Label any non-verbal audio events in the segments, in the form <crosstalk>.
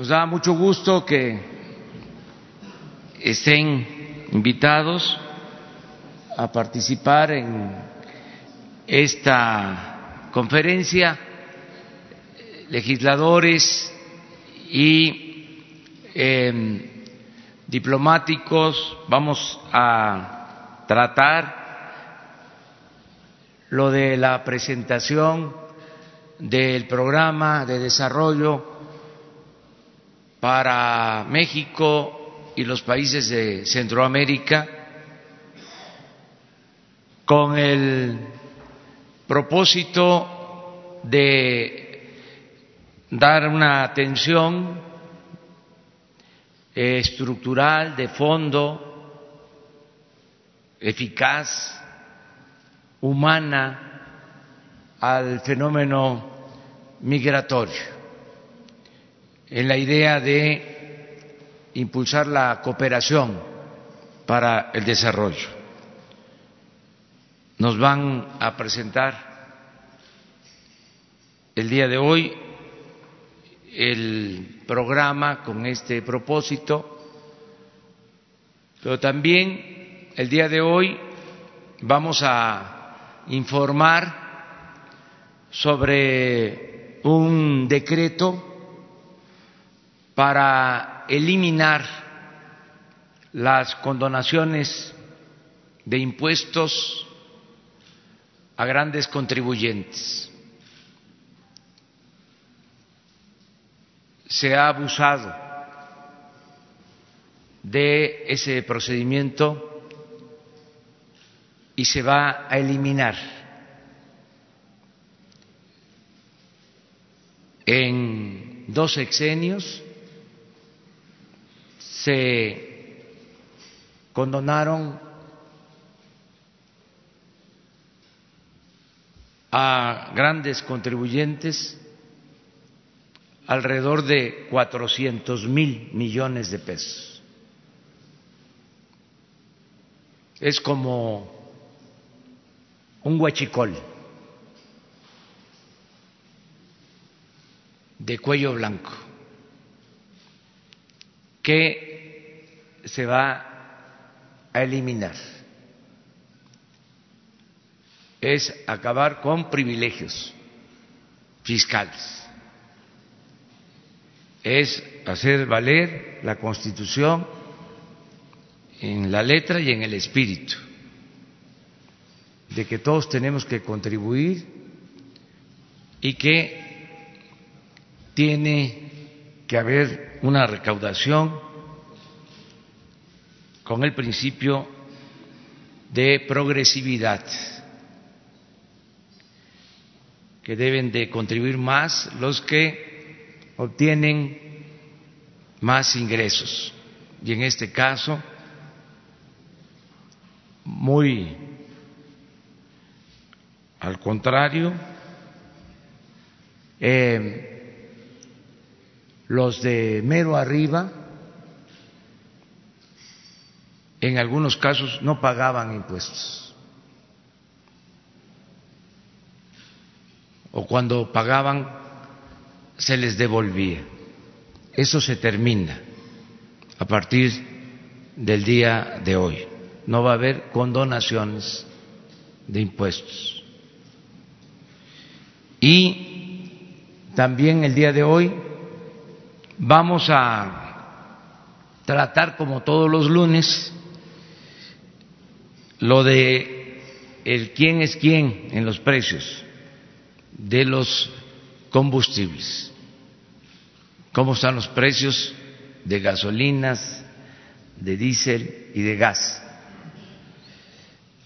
Nos da mucho gusto que estén invitados a participar en esta conferencia legisladores y eh, diplomáticos. Vamos a tratar lo de la presentación del programa de desarrollo para México y los países de Centroamérica con el propósito de dar una atención estructural de fondo eficaz humana al fenómeno migratorio, en la idea de impulsar la cooperación para el desarrollo. Nos van a presentar el día de hoy el programa con este propósito, pero también el día de hoy vamos a informar sobre un decreto para eliminar las condonaciones de impuestos a grandes contribuyentes. Se ha abusado de ese procedimiento y se va a eliminar. En dos sexenios se condonaron a grandes contribuyentes alrededor de cuatrocientos mil millones de pesos. Es como un huachicol de cuello blanco que se va a eliminar. Es acabar con privilegios fiscales. Es hacer valer la Constitución en la letra y en el espíritu de que todos tenemos que contribuir y que tiene que haber una recaudación con el principio de progresividad, que deben de contribuir más los que obtienen más ingresos. Y en este caso, muy al contrario, eh, los de mero arriba, en algunos casos no pagaban impuestos. O cuando pagaban, se les devolvía. Eso se termina a partir del día de hoy. No va a haber condonaciones de impuestos. Y también el día de hoy vamos a tratar, como todos los lunes, lo de el quién es quién en los precios de los combustibles, cómo están los precios de gasolinas, de diésel y de gas.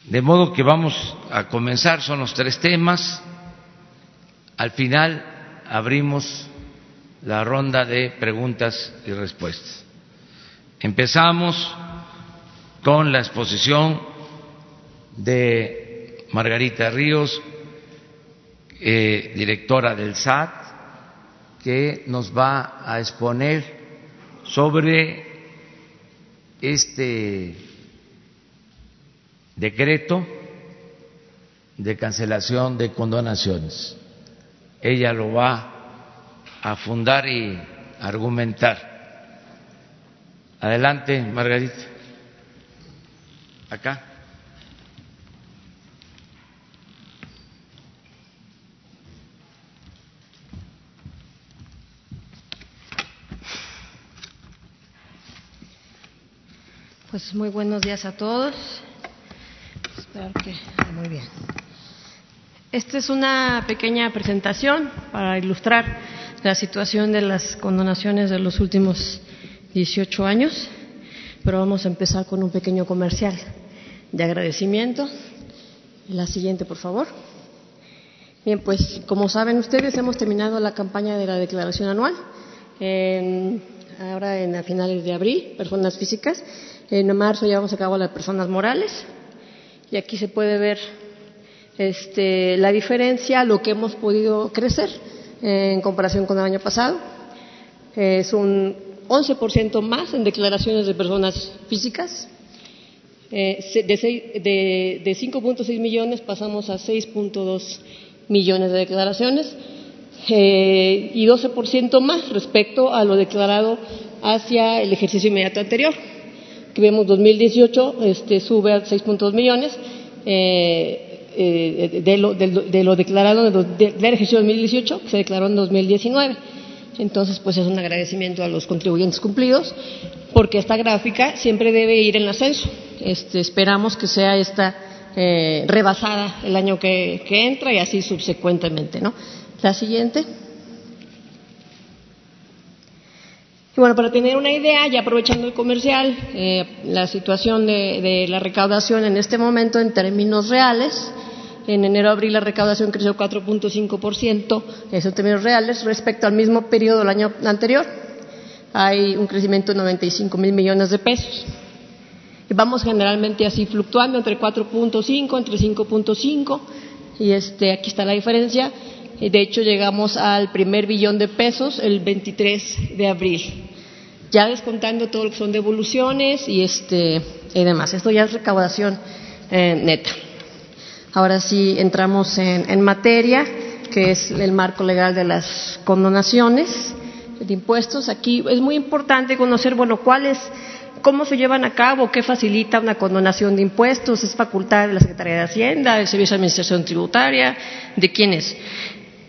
De modo que vamos a comenzar, son los tres temas al final abrimos la ronda de preguntas y respuestas. Empezamos con la exposición de Margarita Ríos, eh, directora del SAT, que nos va a exponer sobre este decreto de cancelación de condonaciones ella lo va a fundar y argumentar. Adelante, Margarita. Acá. Pues muy buenos días a todos. Que muy bien. Esta es una pequeña presentación para ilustrar la situación de las condonaciones de los últimos 18 años, pero vamos a empezar con un pequeño comercial de agradecimiento. La siguiente, por favor. Bien, pues como saben ustedes, hemos terminado la campaña de la declaración anual, ahora en a finales de abril, personas físicas. En marzo llevamos a cabo las personas morales y aquí se puede ver este, la diferencia, lo que hemos podido crecer en comparación con el año pasado. Es un 11% más en declaraciones de personas físicas. Eh, de, de 5.6 millones pasamos a 6.2 millones de declaraciones eh, y 12% más respecto a lo declarado hacia el ejercicio inmediato anterior. Que vemos 2018 este, sube a 6.2 millones eh, de, lo, de, lo, declarado del ejercicio 2018 que se declaró en 2019. Entonces, pues es un agradecimiento a los contribuyentes cumplidos, porque esta gráfica siempre debe ir en ascenso. Este, esperamos que sea esta eh, rebasada el año que, entra y así subsecuentemente, ¿no? La siguiente. Y bueno, para tener una idea, ya aprovechando el comercial, eh, la situación de, la recaudación en este momento en términos reales, en enero-abril la recaudación creció 4.5%, eso en términos reales, respecto al mismo periodo del año anterior. Hay un crecimiento de 95 mil millones de pesos. Y vamos generalmente así fluctuando entre 4.5, entre 5.5, y este, aquí está la diferencia. De hecho, llegamos al primer billón de pesos el 23 de abril, ya descontando todo lo que son devoluciones y, este, y demás. Esto ya es recaudación eh, neta. Ahora sí entramos en, materia, que es el marco legal de las condonaciones de impuestos. Aquí es muy importante conocer, bueno, cuáles, cómo se llevan a cabo, qué facilita una condonación de impuestos, es facultad de la Secretaría de Hacienda, del Servicio de Administración Tributaria, de quién es.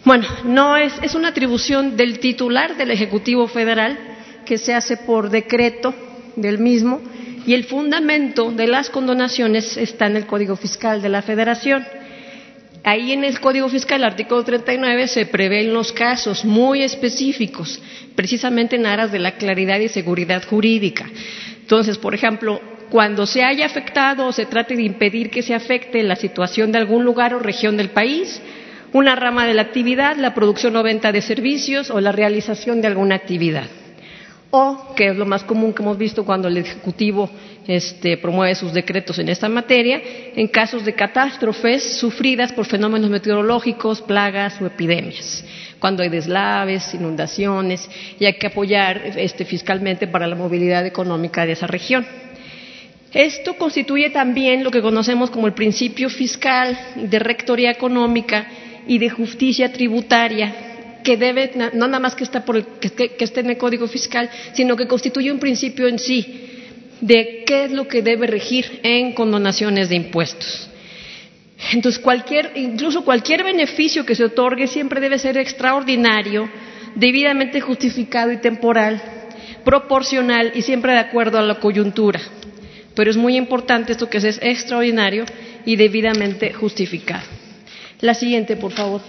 Bueno, no es, es una atribución del titular del Ejecutivo Federal que se hace por decreto del mismo y el fundamento de las condonaciones está en el Código Fiscal de la Federación. Ahí en el Código Fiscal, artículo 39, se prevén los casos muy específicos, precisamente en aras de la claridad y seguridad jurídica. Entonces, por ejemplo, cuando se haya afectado o se trate de impedir que se afecte la situación de algún lugar o región del país, una rama de la actividad, la producción o venta de servicios o la realización de alguna actividad o, que es lo más común que hemos visto cuando el Ejecutivo este, promueve sus decretos en esta materia, en casos de catástrofes sufridas por fenómenos meteorológicos, plagas o epidemias, cuando hay deslaves, inundaciones, y hay que apoyar este, fiscalmente para la movilidad económica de esa región. Esto constituye también lo que conocemos como el principio fiscal de rectoría económica y de justicia tributaria que debe, no nada más que, está por que, esté en el Código Fiscal, sino que constituye un principio en sí de qué es lo que debe regir en condonaciones de impuestos. Entonces, cualquier, incluso cualquier beneficio que se otorgue siempre debe ser extraordinario, debidamente justificado y temporal, proporcional y siempre de acuerdo a la coyuntura. Pero es muy importante esto que es extraordinario y debidamente justificado. La siguiente, por favor.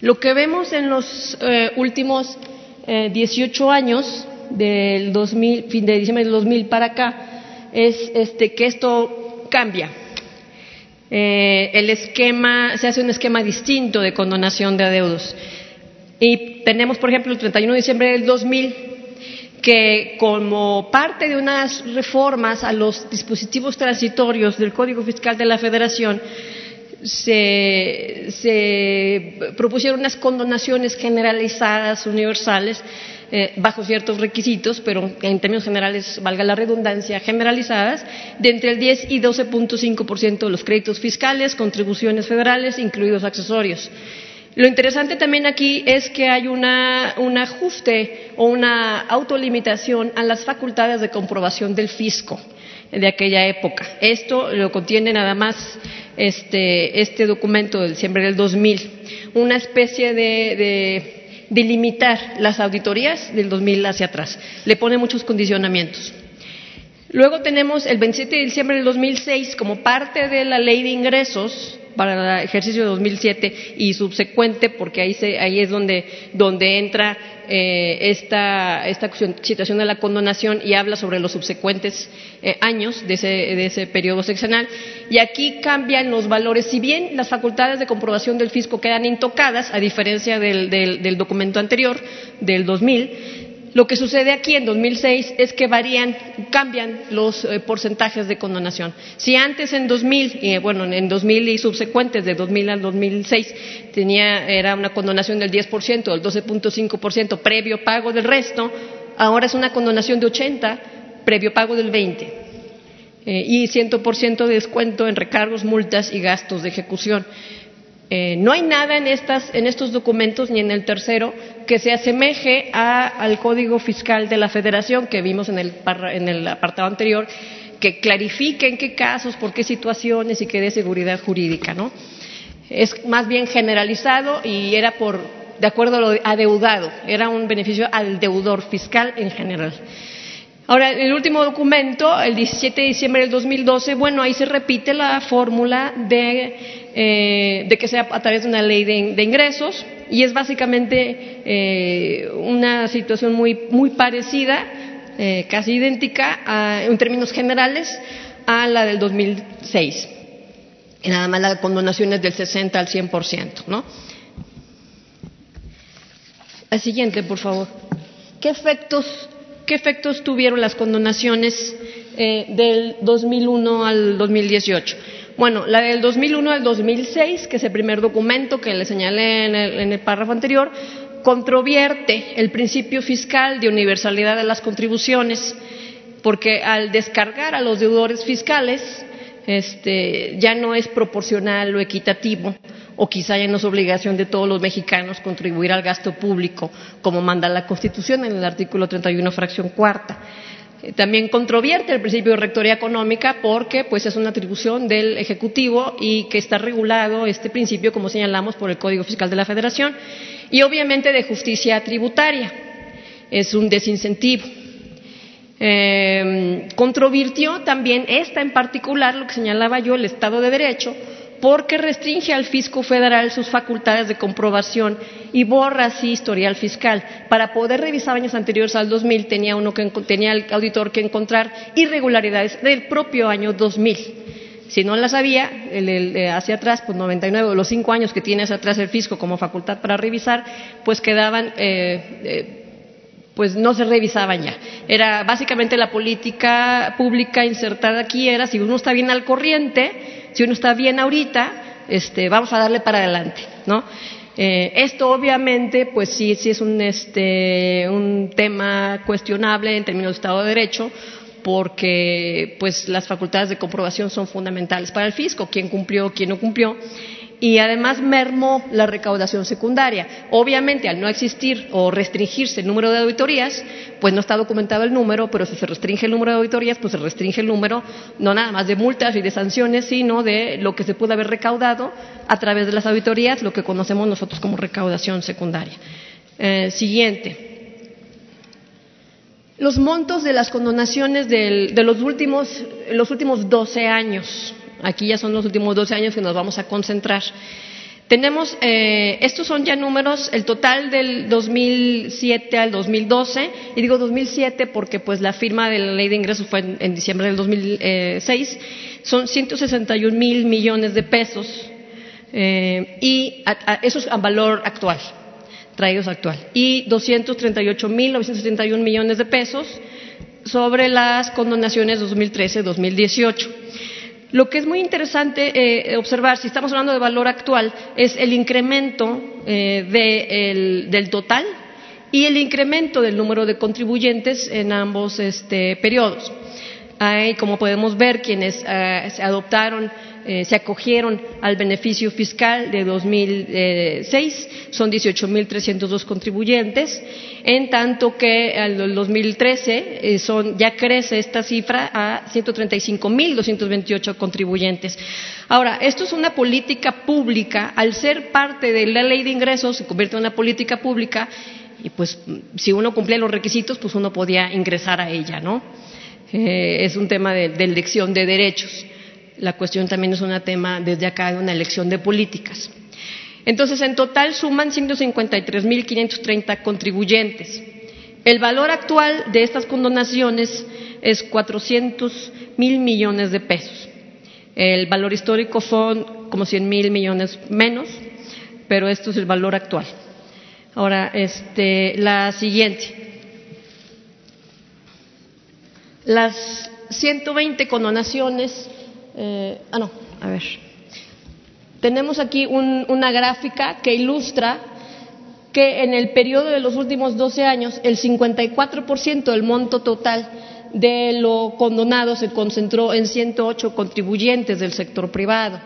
Lo que vemos en los eh, últimos eh, 18 años, del 2000, fin de diciembre del 2000 para acá, es este, que esto cambia. Eh, el esquema, se hace un esquema distinto de condonación de adeudos. Y tenemos, por ejemplo, el 31 de diciembre del 2000, que como parte de unas reformas a los dispositivos transitorios del Código Fiscal de la Federación, se, propusieron unas condonaciones generalizadas, universales, eh, bajo ciertos requisitos, pero en términos generales, valga la redundancia, generalizadas, de entre el 10 y 12.5% de los créditos fiscales, contribuciones federales, incluidos accesorios. Lo interesante también aquí es que hay una, un ajuste o una autolimitación a las facultades de comprobación del fisco de aquella época. Esto lo contiene nada más este, este documento del diciembre del 2000, una especie de, de, de limitar las auditorías del 2000 hacia atrás. Le pone muchos condicionamientos. Luego tenemos el 27 de diciembre del 2006 como parte de la ley de ingresos para el ejercicio de 2007 y subsecuente, porque ahí, se, ahí es donde, donde entra eh, esta, esta, situación de la condonación y habla sobre los subsecuentes eh, años de ese, de ese periodo seccional. Y aquí cambian los valores. Si bien las facultades de comprobación del fisco quedan intocadas, a diferencia del, del, del documento anterior, del 2000, lo que sucede aquí en 2006 es que varían, cambian los eh, porcentajes de condonación. Si antes en 2000, eh, bueno, en 2000 y subsecuentes, de 2000 al 2006, tenía, era una condonación del 10%, del 12.5% previo pago del resto, ahora es una condonación de 80 previo pago del 20 eh, y 100% de descuento en recargos, multas y gastos de ejecución. Eh, no hay nada en, estas, en, estos documentos ni en el tercero que se asemeje a, al Código Fiscal de la Federación que vimos en el, en el apartado anterior, que clarifique en qué casos, por qué situaciones y que dé seguridad jurídica. ¿no? Es más bien generalizado y era por, de acuerdo a lo adeudado, era un beneficio al deudor fiscal en general. Ahora, el último documento, el 17 de diciembre del 2012, bueno, ahí se repite la fórmula de eh, de que sea a través de una ley de, ingresos y es básicamente eh, una situación muy, muy parecida, eh, casi idéntica en términos generales a la del 2006. Y nada más la condonación es del 60 al 100%, ¿no? La siguiente, por favor. ¿Qué efectos, qué efectos tuvieron las condonaciones del 2001 al 2018? Bueno, la del 2001 al 2006, que es el primer documento que le señalé en el, párrafo anterior, controvierte el principio fiscal de universalidad de las contribuciones, porque al descargar a los deudores fiscales, este, ya no es proporcional o equitativo, o quizá ya no es obligación de todos los mexicanos contribuir al gasto público, como manda la Constitución en el artículo 31, fracción cuarta. Eh, también controvierte el principio de rectoría económica porque pues es una atribución del Ejecutivo y que está regulado este principio, como señalamos, por el Código Fiscal de la Federación y obviamente de justicia tributaria. Es un desincentivo. Eh, controvirtió también esta en particular, lo que señalaba yo, el Estado de Derecho, porque restringe al fisco federal sus facultades de comprobación y borra así historial fiscal. Para poder revisar años anteriores al 2000 tenía, uno que, tenía el auditor que encontrar irregularidades del propio año 2000. Si no las había, el, hacia atrás, pues 99, los cinco años que tiene hacia atrás el fisco como facultad para revisar, pues quedaban eh, eh, pues no se revisaban ya. Era básicamente la política pública insertada aquí era si uno está bien al corriente, si uno está bien ahorita, este, vamos a darle para adelante, ¿no? Eh, esto obviamente, pues sí, sí es un, este, un tema cuestionable en términos de Estado de Derecho, porque pues las facultades de comprobación son fundamentales para el fisco, quién cumplió, quién no cumplió, y además mermó la recaudación secundaria. Obviamente, al no existir o restringirse el número de auditorías, pues no está documentado el número, pero si se restringe el número de auditorías, pues se restringe el número no nada más de multas y de sanciones, sino de lo que se puede haber recaudado a través de las auditorías, lo que conocemos nosotros como recaudación secundaria. Eh, siguiente. Los montos de las condonaciones de los últimos, los últimos 12 años. Aquí ya son los últimos 12 años que nos vamos a concentrar. Tenemos, eh, estos son ya números, el total del 2007 al 2012, y digo 2007 porque pues la firma de la ley de ingresos fue en, diciembre del 2006, son 161 mil millones de pesos, eh, y eso es a valor actual, traídos actual, y 238 mil 971 millones de pesos sobre las condonaciones 2013-2018. Lo que es muy interesante eh, observar, si estamos hablando de valor actual, es el incremento eh, del total y el incremento del número de contribuyentes en ambos este, periodos. Hay, como podemos ver, quienes eh, se adoptaron se acogieron al beneficio fiscal de 2006, son 18.302 contribuyentes, en tanto que al 2013 eh, son, ya crece esta cifra a 135.228 contribuyentes. Ahora, esto es una política pública, al ser parte de la ley de ingresos, se convierte en una política pública y pues si uno cumplía los requisitos, pues uno podía ingresar a ella, ¿no? Eh, es un tema de, de elección de derechos la cuestión también es un tema desde acá de una elección de políticas. Entonces, en total suman 153.530 contribuyentes. El valor actual de estas condonaciones es 400 mil millones de pesos. El valor histórico son como 100 mil millones menos, pero esto es el valor actual. Ahora, este, la siguiente. Las 120 condonaciones eh, ah, no, a ver. Tenemos aquí una gráfica que ilustra que en el periodo de los últimos 12 años el 54% del monto total de lo condonado se concentró en 108 contribuyentes del sector privado.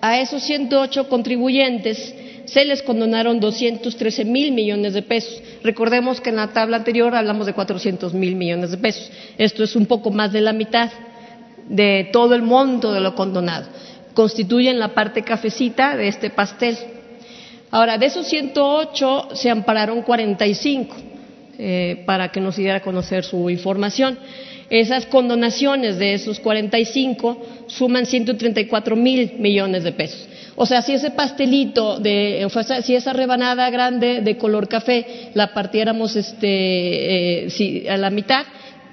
A esos 108 contribuyentes se les condonaron 213 mil millones de pesos. Recordemos que en la tabla anterior hablamos de 400 mil millones de pesos. Esto es un poco más de la mitad de todo el monto de lo condonado. Constituyen la parte cafecita de este pastel. Ahora, de esos 108 se ampararon 45 eh, para que nos diera a conocer su información. Esas condonaciones de esos 45 suman 134 mil millones de pesos. O sea, si ese pastelito, de, si esa rebanada grande de color café la partiéramos este, eh, a la mitad,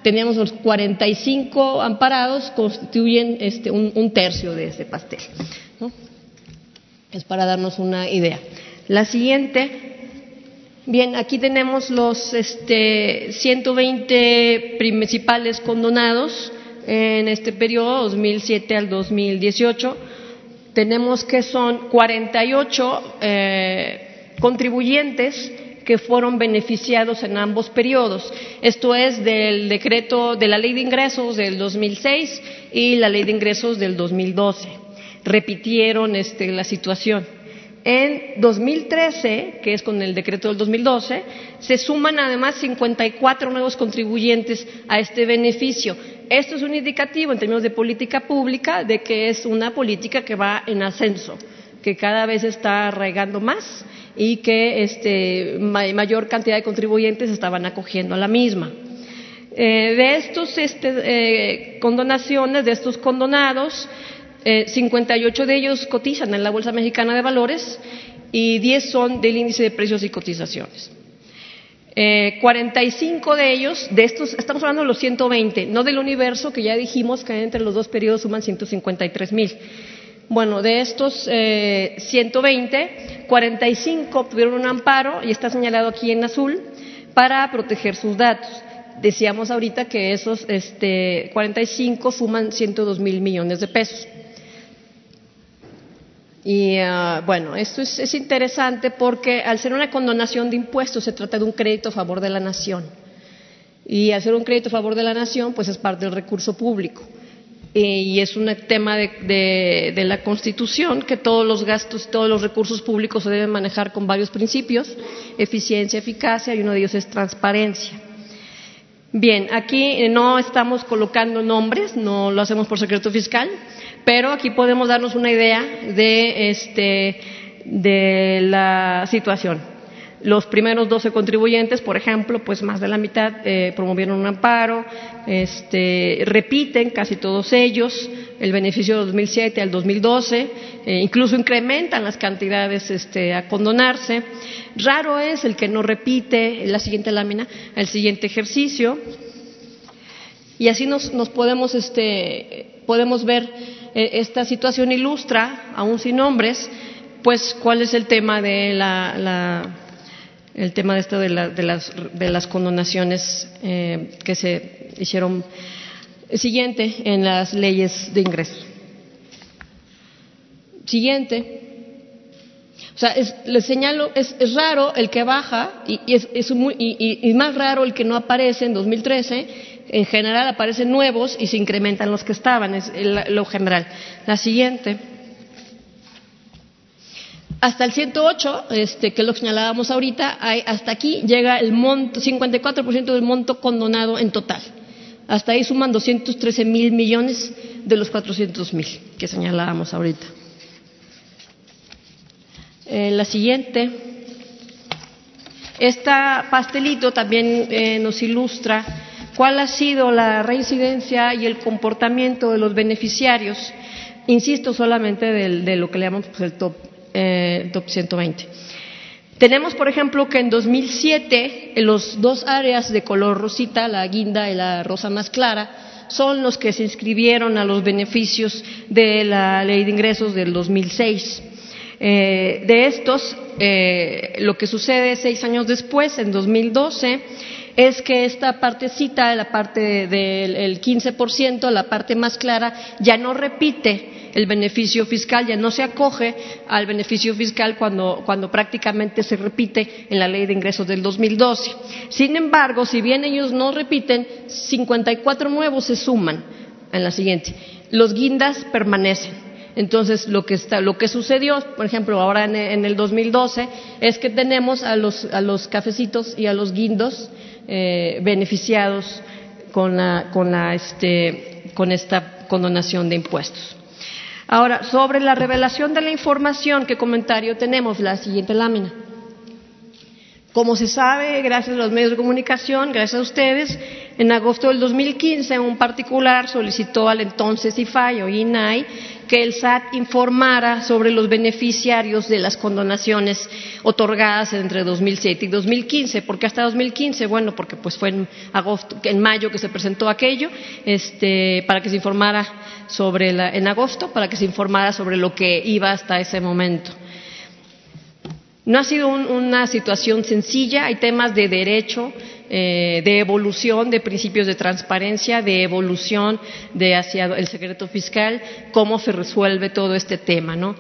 teníamos los 45 amparados, constituyen este, un, tercio de ese pastel. Es para darnos una idea. La siguiente, bien, aquí tenemos los este, 120 principales condonados en este periodo 2007 al 2018. Tenemos que son 48 eh, contribuyentes que fueron beneficiados en ambos periodos. Esto es del decreto de la Ley de Ingresos del 2006 y la Ley de Ingresos del 2012. Repitieron este, la situación. En 2013, que es con el decreto del 2012, se suman además 54 nuevos contribuyentes a este beneficio. Esto es un indicativo en términos de política pública de que es una política que va en ascenso, que cada vez está arraigando más y que este, mayor cantidad de contribuyentes estaban acogiendo a la misma. Eh, de estos este, eh, condonaciones, de estos condonados, 58 eh, de ellos cotizan en la Bolsa Mexicana de Valores y 10 son del índice de precios y cotizaciones. 45 de ellos, de estos, estamos hablando de los 120, no del universo, que ya dijimos que entre los dos periodos suman 153 mil. Bueno, de estos eh, 120, 45 obtuvieron un amparo y está señalado aquí en azul para proteger sus datos. Decíamos ahorita que esos este, 45 suman 102 mil millones de pesos. Y uh, bueno, esto es, es, interesante porque al ser una condonación de impuestos se trata de un crédito a favor de la nación. Y al ser un crédito a favor de la nación, pues es parte del recurso público. Eh, y es un tema de, la Constitución que todos los gastos, todos los recursos públicos se deben manejar con varios principios, eficiencia, eficacia, y uno de ellos es transparencia. Bien, aquí no estamos colocando nombres, no lo hacemos por secreto fiscal, pero aquí podemos darnos una idea de, este, de la situación. Los primeros 12 contribuyentes, por ejemplo, pues más de la mitad eh, promovieron un amparo, este, repiten casi todos ellos el beneficio de 2007 al 2012, eh, incluso incrementan las cantidades este, a condonarse. Raro es el que no repite la siguiente lámina, el siguiente ejercicio. Y así nos, podemos, este, podemos ver eh, esta situación ilustra, aún sin nombres, pues cuál es el tema de la el tema de esto de, las, de las, condonaciones eh, que se hicieron siguiente en las leyes de ingreso. Siguiente. O sea, les señalo, es, raro el que baja y, es, muy, y, más raro el que no aparece en 2013 en general aparecen nuevos y se incrementan los que estaban, es lo general. La siguiente. Hasta el 108, este, que lo señalábamos ahorita, hasta aquí llega el monto, 54% del monto condonado en total. Hasta ahí suman 213 mil millones de los 400 mil que señalábamos ahorita. Eh, la siguiente. Este pastelito también eh, nos ilustra cuál ha sido la reincidencia y el comportamiento de los beneficiarios, insisto solamente de, lo que le llamamos pues, el top, eh, top 120. Tenemos, por ejemplo, que en 2007 en los dos áreas de color rosita, la guinda y la rosa más clara, son los que se inscribieron a los beneficios de la ley de ingresos del 2006. Eh, de estos, eh, lo que sucede seis años después, en 2012, es que esta partecita, la parte del 15%, la parte más clara, ya no repite el beneficio fiscal, ya no se acoge al beneficio fiscal cuando, cuando prácticamente se repite en la ley de ingresos del 2012. Sin embargo, si bien ellos no repiten, 54 nuevos se suman en la siguiente. Los guindas permanecen. Entonces, lo que, está, lo que sucedió, por ejemplo, ahora en, el 2012, es que tenemos a los, a los cafecitos y a los guindos eh, beneficiados con, la, con, la, este, con esta condonación de impuestos. Ahora, sobre la revelación de la información, ¿qué comentario tenemos? La siguiente lámina. Como se sabe, gracias a los medios de comunicación, gracias a ustedes, en agosto del 2015 un particular solicitó al entonces IFAI o INAI que el SAT informara sobre los beneficiarios de las condonaciones otorgadas entre 2007 y 2015. ¿Por qué hasta 2015? Bueno, porque pues fue en agosto, en mayo que se presentó aquello, este, para que se informara sobre la, en agosto, para que se informara sobre lo que iba hasta ese momento. No ha sido una situación sencilla, hay temas de derecho, eh, de evolución de principios de transparencia, de evolución de hacia el secreto fiscal, cómo se resuelve todo este tema, ¿no?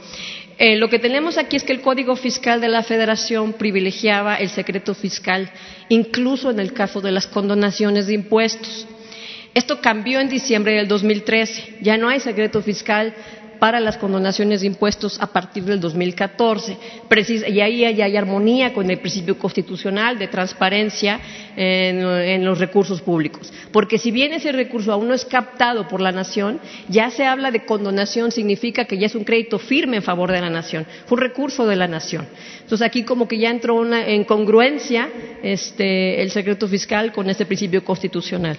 Eh, lo que tenemos aquí es que el Código Fiscal de la Federación privilegiaba el secreto fiscal, incluso en el caso de las condonaciones de impuestos. Esto cambió en diciembre del 2013. Ya no hay secreto fiscal para las condonaciones de impuestos a partir del 2014. y ahí hay, armonía con el principio constitucional de transparencia en, los recursos públicos. Porque si bien ese recurso aún no es captado por la nación, ya se habla de condonación, significa que ya es un crédito firme en favor de la nación, fue un recurso de la nación. Entonces aquí como que ya entró una, en congruencia este, el secreto fiscal con este principio constitucional.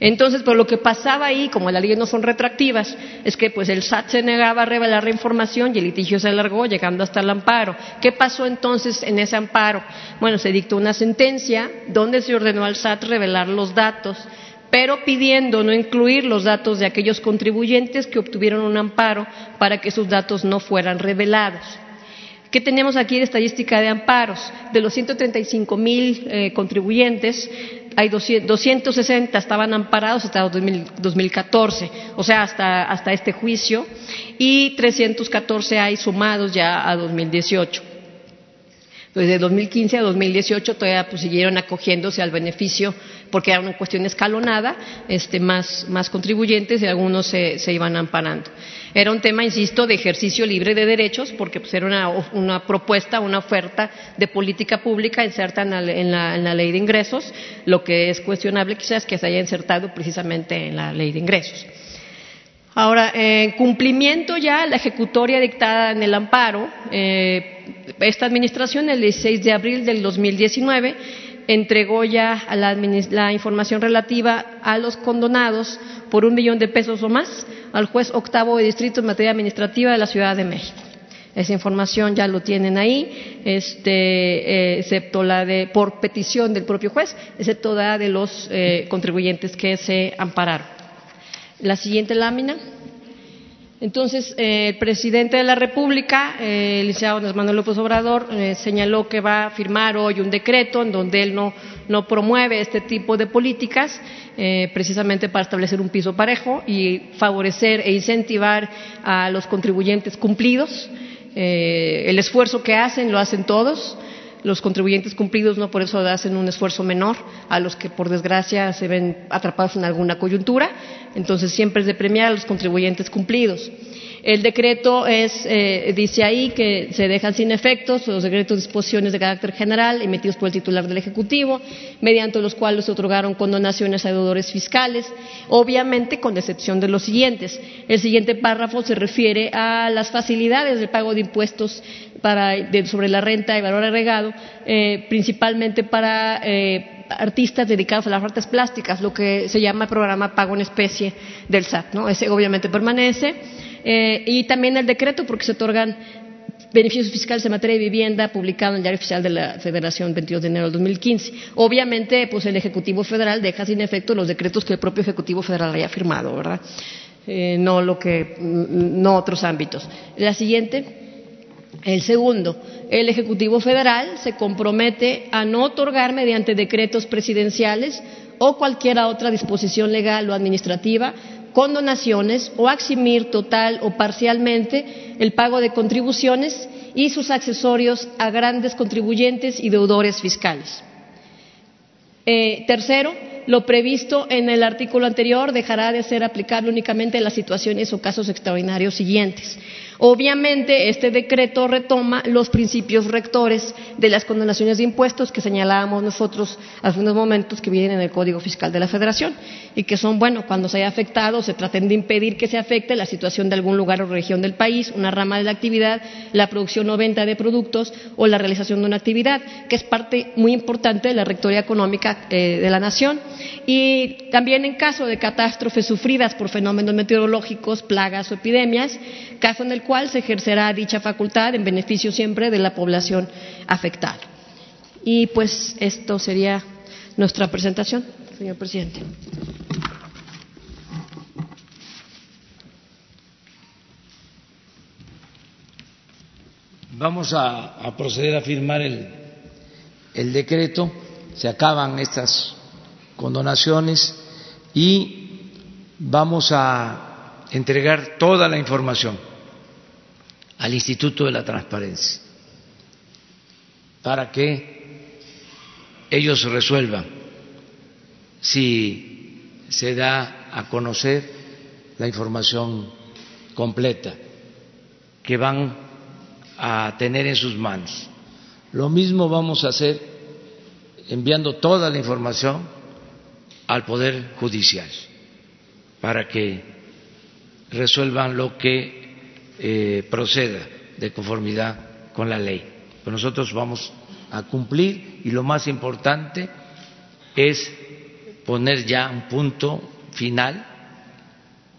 Entonces, pues lo que pasaba ahí, como las leyes no son retractivas, es que pues el SAT se negaba a revelar la información y el litigio se alargó llegando hasta el amparo. ¿Qué pasó entonces en ese amparo? Bueno, se dictó una sentencia donde se ordenó al SAT revelar los datos, pero pidiendo no incluir los datos de aquellos contribuyentes que obtuvieron un amparo para que sus datos no fueran revelados. ¿Qué tenemos aquí de estadística de amparos? De los 135 mil eh, contribuyentes, hay 260 estaban amparados hasta 2014, o sea, hasta, hasta este juicio, y 314 hay sumados ya a 2018. Desde 2015 a 2018 todavía pues, siguieron acogiéndose al beneficio porque era una cuestión escalonada, este, más, más contribuyentes y algunos se, se iban amparando. Era un tema, insisto, de ejercicio libre de derechos, porque pues, era una, propuesta, una oferta de política pública inserta en la, ley de ingresos. Lo que es cuestionable quizás que se haya insertado precisamente en la ley de ingresos. Ahora, en cumplimiento ya la ejecutoria dictada en el amparo, eh, esta administración el 16 de abril del 2019 entregó ya la, información relativa a los condonados por un millón de pesos o más al juez octavo de distrito en materia administrativa de la Ciudad de México. Esa información ya lo tienen ahí, este, eh, excepto la de por petición del propio juez, excepto la de los eh, contribuyentes que se ampararon. La siguiente lámina. Entonces, eh, el presidente de la República, eh, el licenciado Manuel López Obrador, eh, señaló que va a firmar hoy un decreto en donde él no, no promueve este tipo de políticas, precisamente para establecer un piso parejo y favorecer e incentivar a los contribuyentes cumplidos. el esfuerzo que hacen lo hacen todos los contribuyentes cumplidos no por eso hacen un esfuerzo menor a los que por desgracia se ven atrapados en alguna coyuntura. Entonces siempre es de premiar a los contribuyentes cumplidos. El decreto es, eh, dice ahí que se dejan sin efectos los decretos disposiciones de carácter general emitidos por el titular del Ejecutivo, mediante los cuales se otorgaron condonaciones a deudores fiscales, obviamente con excepción de los siguientes. El siguiente párrafo se refiere a las facilidades de pago de impuestos sobre la renta y valor agregado, eh, principalmente para eh, artistas dedicados a las artes plásticas, lo que se llama el programa Pago en Especie del SAT. ¿no? Ese obviamente permanece. Eh, y también el decreto, porque se otorgan beneficios fiscales en materia de vivienda publicado en el Diario Oficial de la Federación 22 de enero del 2015. Obviamente, pues el Ejecutivo Federal deja sin efecto los decretos que el propio Ejecutivo Federal haya firmado, ¿verdad? no lo que, no otros ámbitos. La siguiente. El segundo, el Ejecutivo Federal se compromete a no otorgar mediante decretos presidenciales o cualquier otra disposición legal o administrativa condonaciones o eximir total o parcialmente el pago de contribuciones y sus accesorios a grandes contribuyentes y deudores fiscales. Eh, tercero, lo previsto en el artículo anterior dejará de ser aplicable únicamente en las situaciones o casos extraordinarios siguientes. Obviamente, este decreto retoma los principios rectores de las condonaciones de impuestos que señalábamos nosotros hace unos momentos que vienen en el Código Fiscal de la Federación y que son, bueno, cuando se haya afectado, se traten de impedir que se afecte la situación de algún lugar o región del país, una rama de la actividad, la producción o venta de productos o la realización de una actividad, que es parte muy importante de la rectoría económica eh, de la nación. Y también en caso de catástrofes sufridas por fenómenos meteorológicos, plagas o epidemias, caso en el cual se ejercerá dicha facultad en beneficio siempre de la población afectada. Y pues esto sería nuestra presentación, señor presidente. Vamos a, proceder a firmar el, el decreto. Se acaban estas condonaciones y vamos a entregar toda la información al Instituto de la Transparencia para que ellos resuelvan si se da a conocer la información completa que van a tener en sus manos. Lo mismo vamos a hacer enviando toda la información al Poder Judicial para que resuelvan lo que eh, proceda de conformidad con la ley. Pero nosotros vamos a cumplir y lo más importante es poner ya un punto final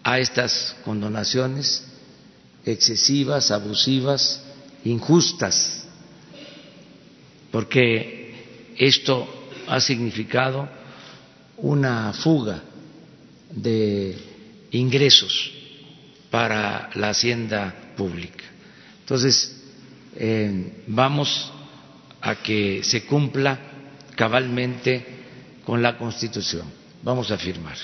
a estas condonaciones excesivas, abusivas, injustas, porque esto ha significado una fuga de ingresos para la hacienda pública. Entonces, eh, vamos a que se cumpla cabalmente con la Constitución. Vamos a firmar.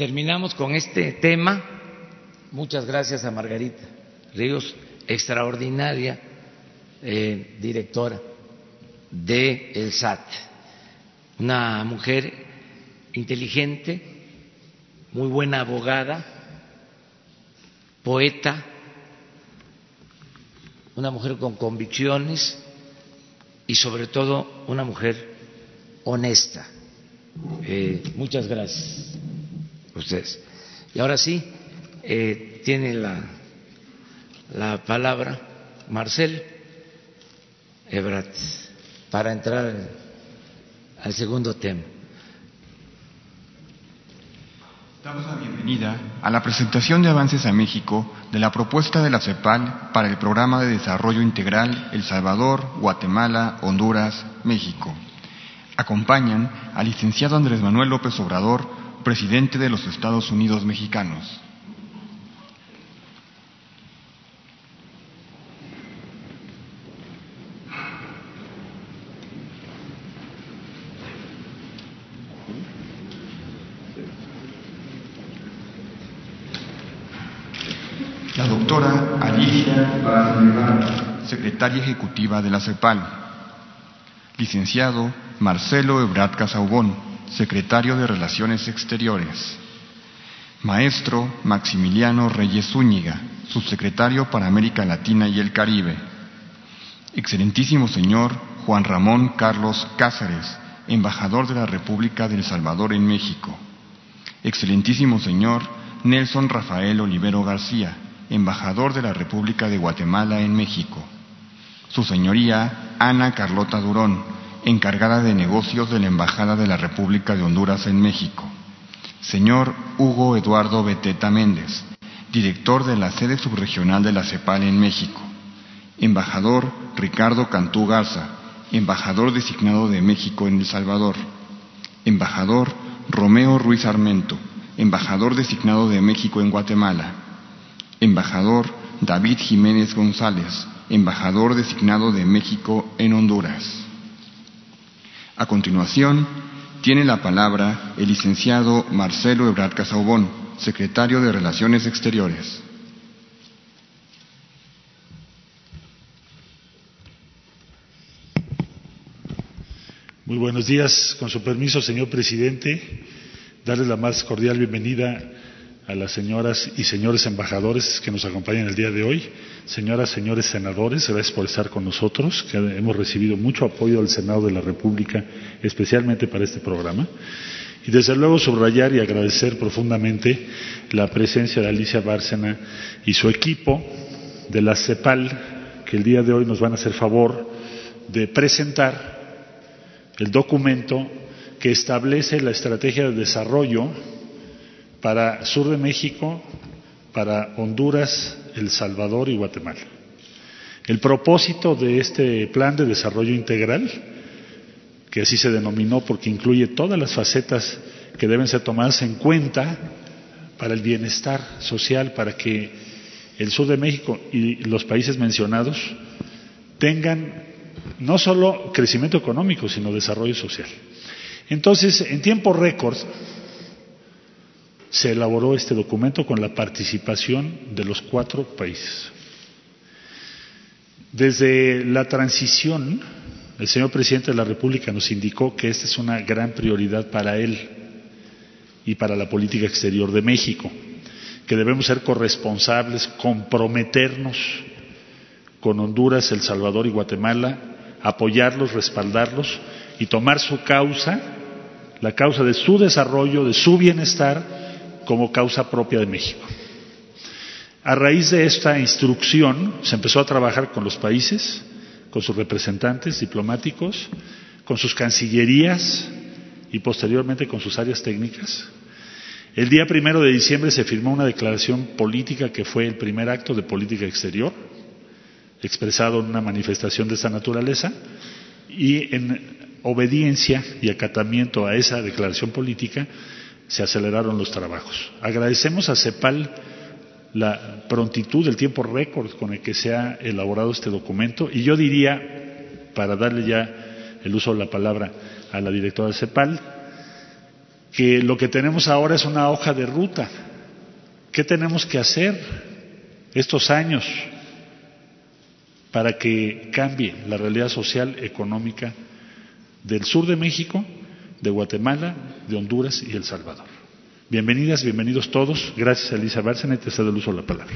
Terminamos con este tema. Muchas gracias a Margarita Ríos, extraordinaria eh, directora de el SAT, una mujer inteligente, muy buena abogada, poeta, una mujer con convicciones y sobre todo una mujer honesta. Eh, muchas gracias ustedes. Y ahora sí, eh, tiene la la palabra Marcel Ebrat para entrar al segundo tema. Damos la bienvenida a la presentación de avances a México de la propuesta de la CEPAL para el Programa de Desarrollo Integral El Salvador, Guatemala, Honduras, México. Acompañan al licenciado Andrés Manuel López Obrador, presidente de los Estados Unidos Mexicanos. La doctora Alicia Barragán, secretaria ejecutiva de la CEPAL. Licenciado Marcelo Ebrat Casaubón, secretario de Relaciones Exteriores. Maestro Maximiliano Reyes Zúñiga, subsecretario para América Latina y el Caribe. Excelentísimo señor Juan Ramón Carlos Cáceres, embajador de la República de El Salvador en México. Excelentísimo señor Nelson Rafael Olivero García, embajador de la República de Guatemala en México. Su señoría Ana Carlota Durón, encargada de negocios de la Embajada de la República de Honduras en México. Señor Hugo Eduardo Beteta Méndez, director de la sede subregional de la CEPAL en México. Embajador Ricardo Cantú Garza, embajador designado de México en El Salvador. Embajador Romeo Ruiz Armento, embajador designado de México en Guatemala. Embajador David Jiménez González, embajador designado de México en Honduras. A continuación, tiene la palabra el licenciado Marcelo Ebrard Casaubón, secretario de Relaciones Exteriores. Muy buenos días. Con su permiso, señor presidente, darles la más cordial bienvenida a las señoras y señores embajadores que nos acompañan el día de hoy, señoras, señores senadores, gracias por estar con nosotros, que hemos recibido mucho apoyo del Senado de la República, especialmente para este programa. Y desde luego subrayar y agradecer profundamente la presencia de Alicia Bárcena y su equipo de la CEPAL, que el día de hoy nos van a hacer favor de presentar el documento que establece la estrategia de desarrollo para sur de México, para Honduras, El Salvador y Guatemala. El propósito de este plan de desarrollo integral, que así se denominó porque incluye todas las facetas que deben ser tomadas en cuenta para el bienestar social, para que el sur de México y los países mencionados tengan no solo crecimiento económico, sino desarrollo social. Entonces, en tiempo récord, se elaboró este documento con la participación de los cuatro países. Desde la transición, el señor presidente de la República nos indicó que esta es una gran prioridad para él y para la política exterior de México, que debemos ser corresponsables, comprometernos con Honduras, El Salvador y Guatemala, apoyarlos, respaldarlos y tomar su causa, la causa de su desarrollo, de su bienestar, como causa propia de México. A raíz de esta instrucción se empezó a trabajar con los países, con sus representantes diplomáticos, con sus cancillerías y posteriormente con sus áreas técnicas. El día primero de diciembre se firmó una declaración política que fue el primer acto de política exterior, expresado en una manifestación de esta naturaleza, y en obediencia y acatamiento a esa declaración política se aceleraron los trabajos. Agradecemos a CEPAL la prontitud, el tiempo récord con el que se ha elaborado este documento y yo diría, para darle ya el uso de la palabra a la directora de CEPAL, que lo que tenemos ahora es una hoja de ruta. ¿Qué tenemos que hacer estos años para que cambie la realidad social, económica del sur de México, de Guatemala, de Honduras y El Salvador? Bienvenidas, bienvenidos todos. Gracias a Elisa Bárcena y te cedo el uso de la palabra.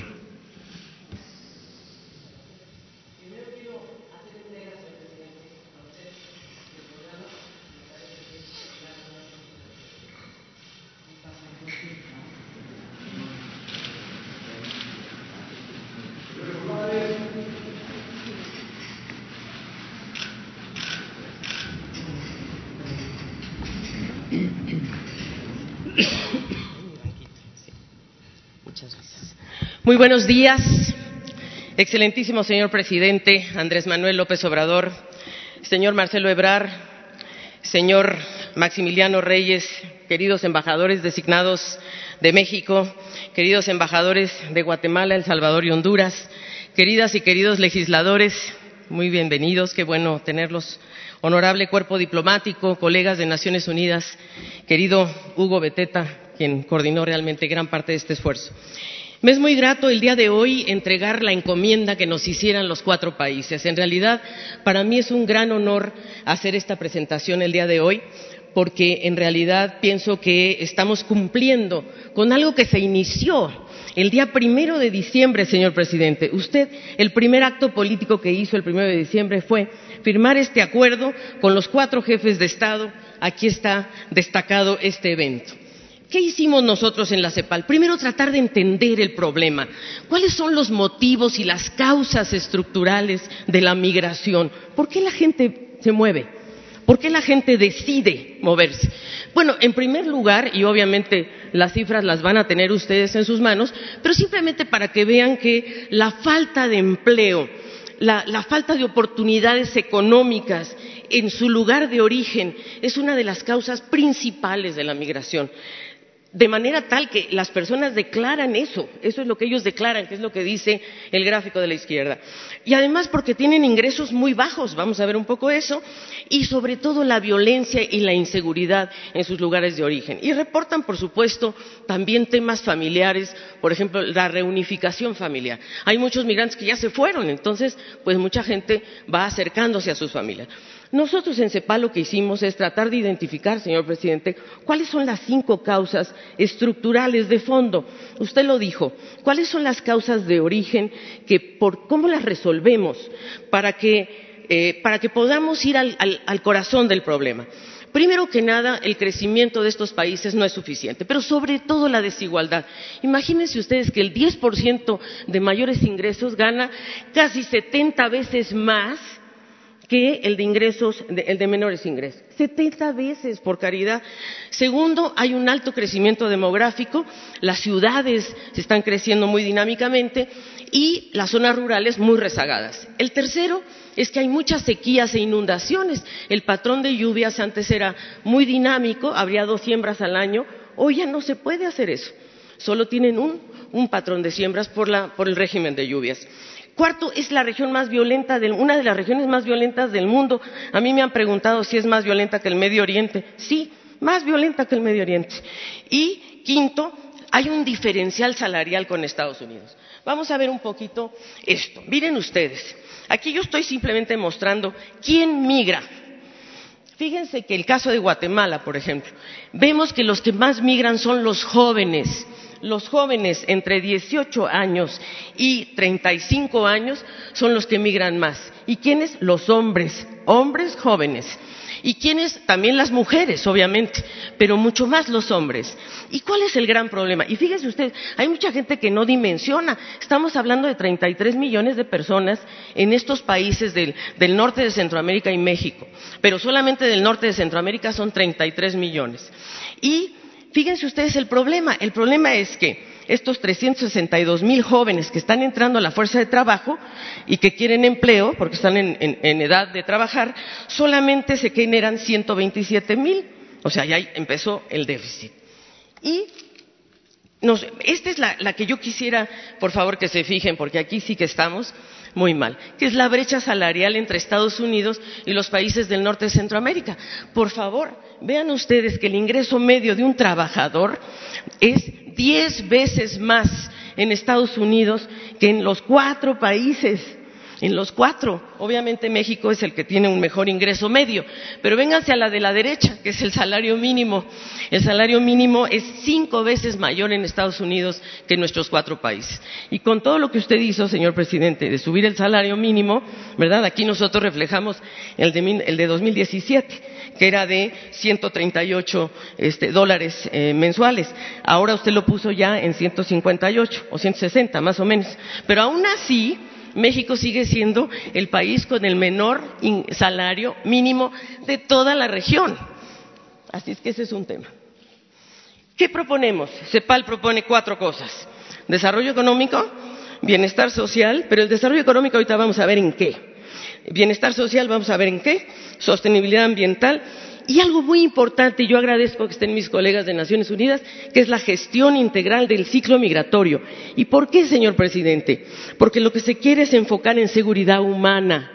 Muy buenos días, excelentísimo señor presidente Andrés Manuel López Obrador, señor Marcelo Ebrar, señor Maximiliano Reyes, queridos embajadores designados de México, queridos embajadores de Guatemala, El Salvador y Honduras, queridas y queridos legisladores, muy bienvenidos, qué bueno tenerlos. Honorable cuerpo diplomático, colegas de Naciones Unidas, querido Hugo Beteta, quien coordinó realmente gran parte de este esfuerzo. Me es muy grato el día de hoy entregar la encomienda que nos hicieran los cuatro países. En realidad, para mí es un gran honor hacer esta presentación el día de hoy, porque en realidad pienso que estamos cumpliendo con algo que se inició el día primero de diciembre, señor presidente. Usted, el primer acto político que hizo el primero de diciembre fue firmar este acuerdo con los cuatro jefes de Estado. Aquí está destacado este evento. ¿Qué hicimos nosotros en la CEPAL? Primero, tratar de entender el problema. ¿Cuáles son los motivos y las causas estructurales de la migración? ¿Por qué la gente se mueve? ¿Por qué la gente decide moverse? Bueno, en primer lugar, y obviamente las cifras las van a tener ustedes en sus manos, pero simplemente para que vean que la falta de empleo, la, la falta de oportunidades económicas en su lugar de origen es una de las causas principales de la migración de manera tal que las personas declaran eso, eso es lo que ellos declaran, que es lo que dice el gráfico de la izquierda. Y además porque tienen ingresos muy bajos, vamos a ver un poco eso, y sobre todo la violencia y la inseguridad en sus lugares de origen. Y reportan, por supuesto, también temas familiares, por ejemplo, la reunificación familiar. Hay muchos migrantes que ya se fueron, entonces, pues mucha gente va acercándose a sus familias. Nosotros en CEPAL lo que hicimos es tratar de identificar, señor presidente, cuáles son las cinco causas estructurales de fondo. Usted lo dijo, cuáles son las causas de origen que por cómo las resolvemos para que, eh, para que podamos ir al, al, al corazón del problema. Primero que nada, el crecimiento de estos países no es suficiente, pero sobre todo la desigualdad. Imagínense ustedes que el 10% de mayores ingresos gana casi 70 veces más que el de ingresos, el de menores ingresos. 70 veces, por caridad. Segundo, hay un alto crecimiento demográfico, las ciudades se están creciendo muy dinámicamente y las zonas rurales muy rezagadas. El tercero es que hay muchas sequías e inundaciones. El patrón de lluvias antes era muy dinámico, habría dos siembras al año, hoy ya no se puede hacer eso. Solo tienen un, un patrón de siembras por, la, por el régimen de lluvias. Cuarto, es la región más violenta, del, una de las regiones más violentas del mundo. A mí me han preguntado si es más violenta que el Medio Oriente. Sí, más violenta que el Medio Oriente. Y quinto, hay un diferencial salarial con Estados Unidos. Vamos a ver un poquito esto. Miren ustedes, aquí yo estoy simplemente mostrando quién migra. Fíjense que el caso de Guatemala, por ejemplo, vemos que los que más migran son los jóvenes los jóvenes entre 18 años y 35 años son los que migran más. ¿Y quiénes? Los hombres, hombres jóvenes. ¿Y quiénes? También las mujeres, obviamente, pero mucho más los hombres. ¿Y cuál es el gran problema? Y fíjese usted, hay mucha gente que no dimensiona. Estamos hablando de 33 millones de personas en estos países del, del norte de Centroamérica y México, pero solamente del norte de Centroamérica son 33 millones. Y Fíjense ustedes el problema. El problema es que estos 362 mil jóvenes que están entrando a la fuerza de trabajo y que quieren empleo, porque están en, edad de trabajar, solamente se generan 127 mil. O sea, ya empezó el déficit. Y esta es la, la que yo quisiera, por favor, que se fijen, porque aquí sí que estamos muy mal, que es la brecha salarial entre Estados Unidos y los países del norte de Centroamérica. Por favor, vean ustedes que el ingreso medio de un trabajador es diez veces más en Estados Unidos que en los cuatro países en los cuatro. Obviamente México es el que tiene un mejor ingreso medio, pero vénganse a la de la derecha, que es el salario mínimo. El salario mínimo es cinco veces mayor en Estados Unidos que en nuestros cuatro países. Y con todo lo que usted hizo, señor presidente, de subir el salario mínimo, ¿verdad? Aquí nosotros reflejamos el de, el de 2017 que era de 138 este, dólares eh, mensuales. Ahora usted lo puso ya en 158 o 160, más o menos. Pero aún así, México sigue siendo el país con el menor salario mínimo de toda la región. Así es que ese es un tema. ¿Qué proponemos? CEPAL propone cuatro cosas. Desarrollo económico, bienestar social, pero el desarrollo económico ahorita vamos a ver en qué. Bienestar social vamos a ver en qué. Sostenibilidad ambiental y algo muy importante, y yo agradezco que estén mis colegas de Naciones Unidas, que es la gestión integral del ciclo migratorio. ¿Y por qué, señor presidente? Porque lo que se quiere es enfocar en seguridad humana,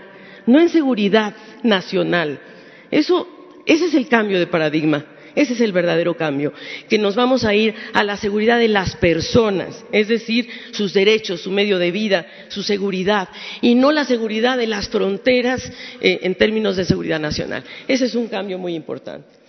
no en seguridad nacional. Eso, ese es el cambio de paradigma. Ese es el verdadero cambio, que nos vamos a ir a la seguridad de las personas, es decir, sus derechos, su medio de vida, su seguridad, y no la seguridad de las fronteras eh, en términos de seguridad nacional. Ese es un cambio muy importante.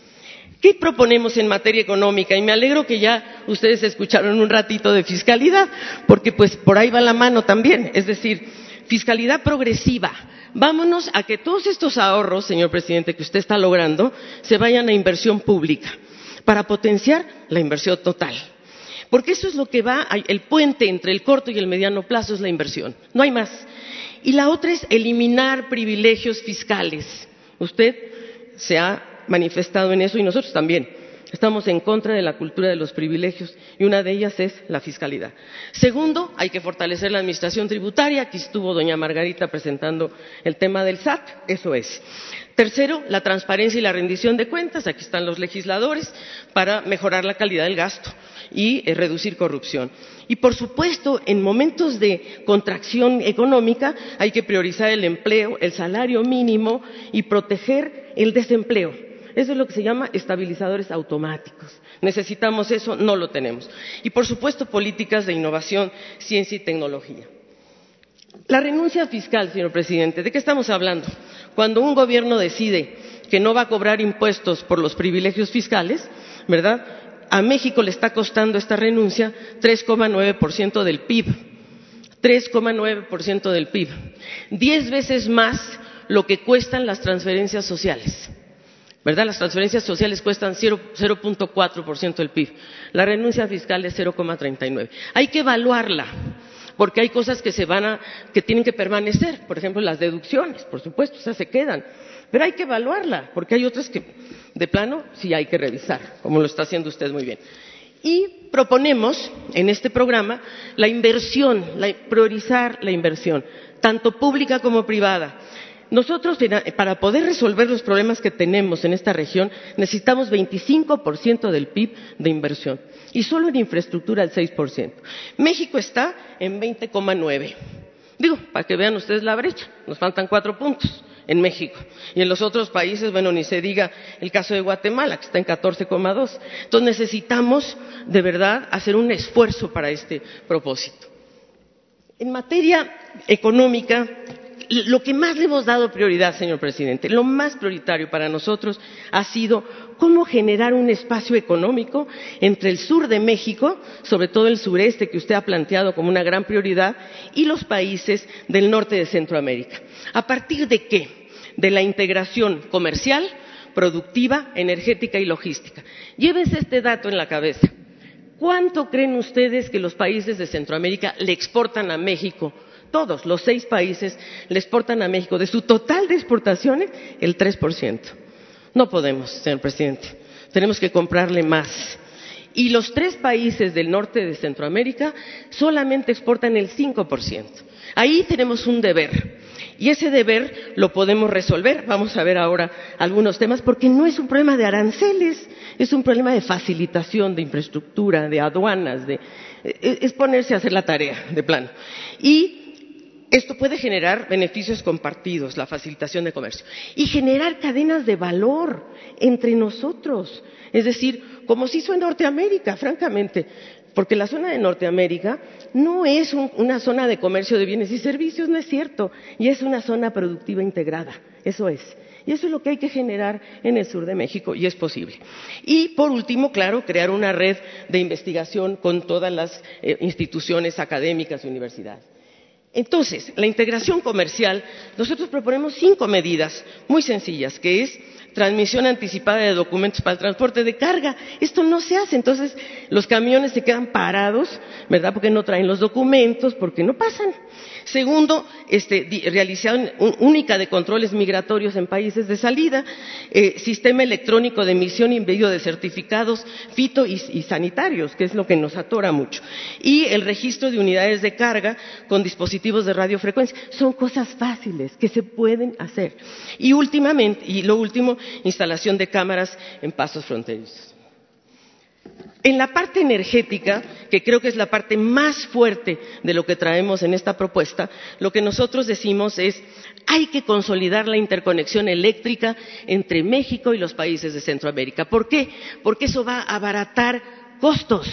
¿Qué proponemos en materia económica? Y me alegro que ya ustedes escucharon un ratito de fiscalidad, porque pues por ahí va la mano también, es decir, fiscalidad progresiva vámonos a que todos estos ahorros, señor presidente, que usted está logrando, se vayan a inversión pública para potenciar la inversión total. Porque eso es lo que va, el puente entre el corto y el mediano plazo es la inversión, no hay más. Y la otra es eliminar privilegios fiscales. Usted se ha manifestado en eso y nosotros también. Estamos en contra de la cultura de los privilegios y una de ellas es la fiscalidad. Segundo, hay que fortalecer la administración tributaria. Aquí estuvo doña Margarita presentando el tema del SAT, eso es. Tercero, la transparencia y la rendición de cuentas. Aquí están los legisladores para mejorar la calidad del gasto y eh, reducir corrupción. Y, por supuesto, en momentos de contracción económica hay que priorizar el empleo, el salario mínimo y proteger el desempleo eso es lo que se llama estabilizadores automáticos. Necesitamos eso, no lo tenemos. Y, por supuesto, políticas de innovación, ciencia y tecnología. La renuncia fiscal, señor presidente, ¿de qué estamos hablando? Cuando un gobierno decide que no va a cobrar impuestos por los privilegios fiscales, ¿verdad? A México le está costando esta renuncia 3,9% del PIB. 3,9% del PIB. Diez veces más lo que cuestan las transferencias sociales. ¿Verdad? Las transferencias sociales cuestan 0.4% del PIB. La renuncia fiscal es 0,39. Hay que evaluarla, porque hay cosas que se van a, que tienen que permanecer. Por ejemplo, las deducciones, por supuesto, esas se quedan. Pero hay que evaluarla, porque hay otras que, de plano, sí hay que revisar, como lo está haciendo usted muy bien. Y proponemos en este programa la inversión, priorizar la inversión, tanto pública como privada nosotros, para poder resolver los problemas que tenemos en esta región, necesitamos 25% del PIB de inversión y solo en infraestructura el 6%. México está en 20,9%. Digo, para que vean ustedes la brecha, nos faltan cuatro puntos en México. Y en los otros países, bueno, ni se diga el caso de Guatemala, que está en 14,2. Entonces necesitamos, de verdad, hacer un esfuerzo para este propósito. En materia económica, lo que más le hemos dado prioridad, señor presidente, lo más prioritario para nosotros ha sido cómo generar un espacio económico entre el sur de México, sobre todo el sureste que usted ha planteado como una gran prioridad, y los países del norte de Centroamérica. ¿A partir de qué? De la integración comercial, productiva, energética y logística. Llévense este dato en la cabeza. ¿Cuánto creen ustedes que los países de Centroamérica le exportan a México todos los seis países le exportan a México de su total de exportaciones el 3%. No podemos, señor presidente. Tenemos que comprarle más. Y los tres países del norte de Centroamérica solamente exportan el 5%. Ahí tenemos un deber. Y ese deber lo podemos resolver. Vamos a ver ahora algunos temas, porque no es un problema de aranceles, es un problema de facilitación, de infraestructura, de aduanas, de, es ponerse a hacer la tarea de plano. Y esto puede generar beneficios compartidos, la facilitación de comercio, y generar cadenas de valor entre nosotros. Es decir, como se hizo en Norteamérica, francamente, porque la zona de Norteamérica no es una zona de comercio de bienes y servicios, no es cierto, y es una zona productiva integrada, eso es. Y eso es lo que hay que generar en el sur de México y es posible. Y por último, claro, crear una red de investigación con todas las eh, instituciones académicas y universidades. Entonces, la integración comercial, nosotros proponemos cinco medidas muy sencillas, que es transmisión anticipada de documentos para el transporte de carga. Esto no se hace, entonces los camiones se quedan parados, ¿verdad? Porque no traen los documentos, porque no pasan. Segundo, este, realización única de controles migratorios en países de salida, eh, sistema electrónico de emisión y envío de certificados fito y, sanitarios, que es lo que nos atora mucho, y el registro de unidades de carga con dispositivos de radiofrecuencia. Son cosas fáciles que se pueden hacer. Y últimamente, y lo último, instalación de cámaras en pasos fronterizos. En la parte energética, que creo que es la parte más fuerte de lo que traemos en esta propuesta, lo que nosotros decimos es hay que consolidar la interconexión eléctrica entre México y los países de Centroamérica. ¿Por qué? Porque eso va a abaratar costos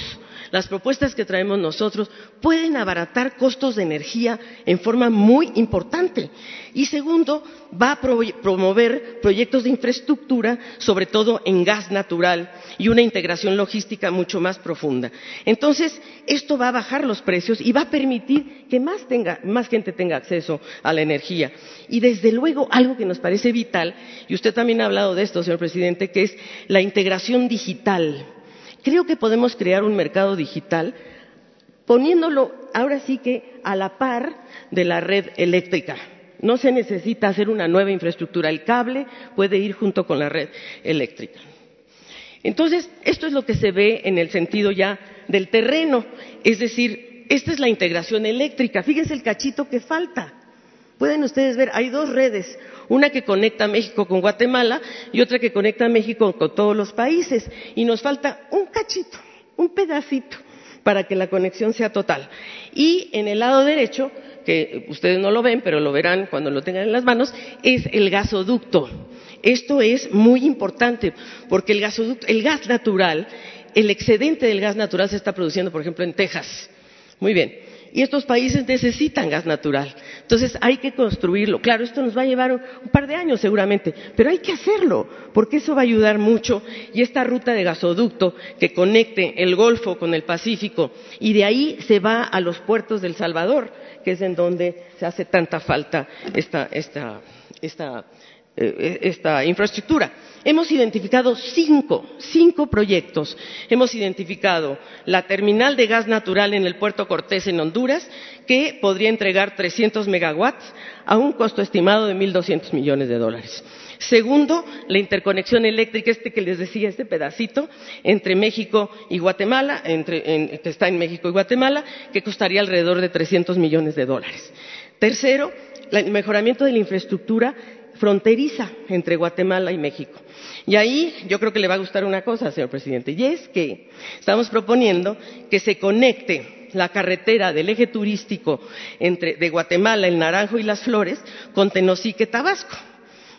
las propuestas que traemos nosotros pueden abaratar costos de energía en forma muy importante. Y segundo, va a promover proyectos de infraestructura, sobre todo en gas natural y una integración logística mucho más profunda. Entonces, esto va a bajar los precios y va a permitir que más, más gente tenga acceso a la energía. Y desde luego, algo que nos parece vital, y usted también ha hablado de esto, señor presidente, que es la integración digital creo que podemos crear un mercado digital poniéndolo ahora sí que a la par de la red eléctrica. No se necesita hacer una nueva infraestructura, el cable puede ir junto con la red eléctrica. Entonces, esto es lo que se ve en el sentido ya del terreno, es decir, esta es la integración eléctrica. Fíjense el cachito que falta. Pueden ustedes ver, hay dos redes, una que conecta México con Guatemala y otra que conecta México con todos los países. Y nos falta un cachito, un pedacito, para que la conexión sea total. Y en el lado derecho, que ustedes no lo ven, pero lo verán cuando lo tengan en las manos, es el gasoducto. Esto es muy importante, porque el gasoducto, el gas natural, el excedente del gas natural se está produciendo, por ejemplo, en Texas. Muy bien y estos países necesitan gas natural. Entonces hay que construirlo. Claro, esto nos va a llevar un par de años seguramente, pero hay que hacerlo, porque eso va a ayudar mucho. Y esta ruta de gasoducto que conecte el Golfo con el Pacífico y de ahí se va a los puertos del Salvador, que es en donde se hace tanta falta esta, esta, esta esta infraestructura. Hemos identificado cinco, cinco proyectos. Hemos identificado la terminal de gas natural en el puerto Cortés en Honduras, que podría entregar 300 megawatts a un costo estimado de 1.200 millones de dólares. Segundo, la interconexión eléctrica, este que les decía, este pedacito, entre México y Guatemala, que está en México y Guatemala, que costaría alrededor de 300 millones de dólares. Tercero, el mejoramiento de la infraestructura fronteriza entre Guatemala y México. Y ahí yo creo que le va a gustar una cosa, señor presidente, y es que estamos proponiendo que se conecte la carretera del eje turístico entre, de Guatemala, el Naranjo y las Flores con Tenosique, Tabasco.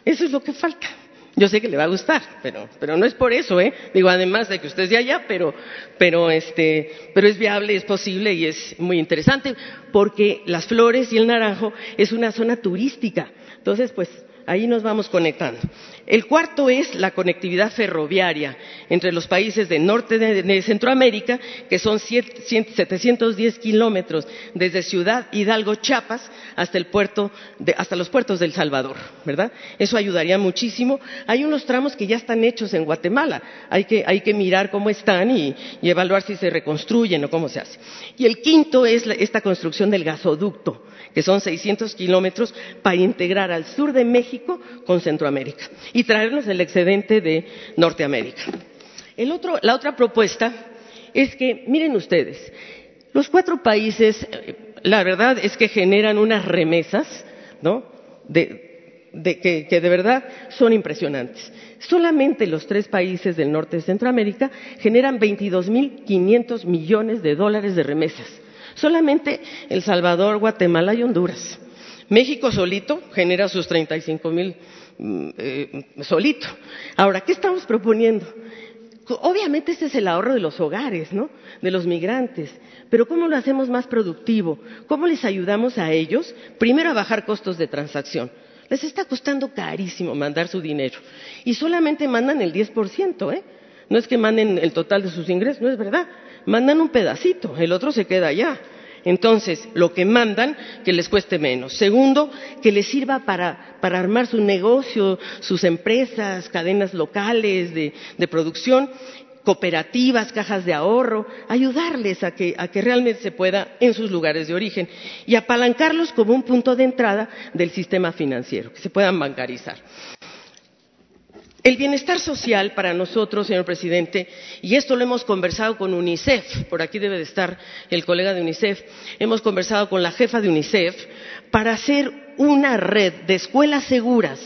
Eso es lo que falta. Yo sé que le va a gustar, pero, pero no es por eso, ¿eh? Digo, además de que usted es de allá, pero, pero, este, pero es viable, es posible y es muy interesante, porque las flores y el naranjo es una zona turística. Entonces, pues, ahí nos vamos conectando. El cuarto es la conectividad ferroviaria entre los países del norte de, Centroamérica, que son 710 kilómetros desde Ciudad Hidalgo, Chiapas, hasta, el puerto hasta los puertos del Salvador, ¿verdad? Eso ayudaría muchísimo. Hay unos tramos que ya están hechos en Guatemala. Hay que, hay que mirar cómo están y, evaluar si se reconstruyen o cómo se hace. Y el quinto es esta construcción del gasoducto que son 600 kilómetros, para integrar al sur de México con Centroamérica y traernos el excedente de Norteamérica. la otra propuesta es que, miren ustedes, los cuatro países, eh, la verdad es que generan unas remesas, ¿no? que, que, de verdad son impresionantes. Solamente los tres países del norte de Centroamérica generan 22.500 millones de dólares de remesas. Solamente El Salvador, Guatemala y Honduras. México solito genera sus 35 mil mm, eh, solito. Ahora, ¿qué estamos proponiendo? Obviamente ese es el ahorro de los hogares, ¿no? De los migrantes. Pero ¿cómo lo hacemos más productivo? ¿Cómo les ayudamos a ellos? Primero a bajar costos de transacción. Les está costando carísimo mandar su dinero. Y solamente mandan el 10%, ¿eh? No es que manden el total de sus ingresos, no es verdad mandan un pedacito, el otro se queda allá. Entonces, lo que mandan, que les cueste menos. Segundo, que les sirva para, armar su negocio, sus empresas, cadenas locales de, producción, cooperativas, cajas de ahorro, ayudarles a que, a que realmente se pueda en sus lugares de origen y apalancarlos como un punto de entrada del sistema financiero, que se puedan bancarizar. El bienestar social para nosotros, señor presidente, y esto lo hemos conversado con UNICEF, por aquí debe de estar el colega de UNICEF, hemos conversado con la jefa de UNICEF para hacer una red de escuelas seguras,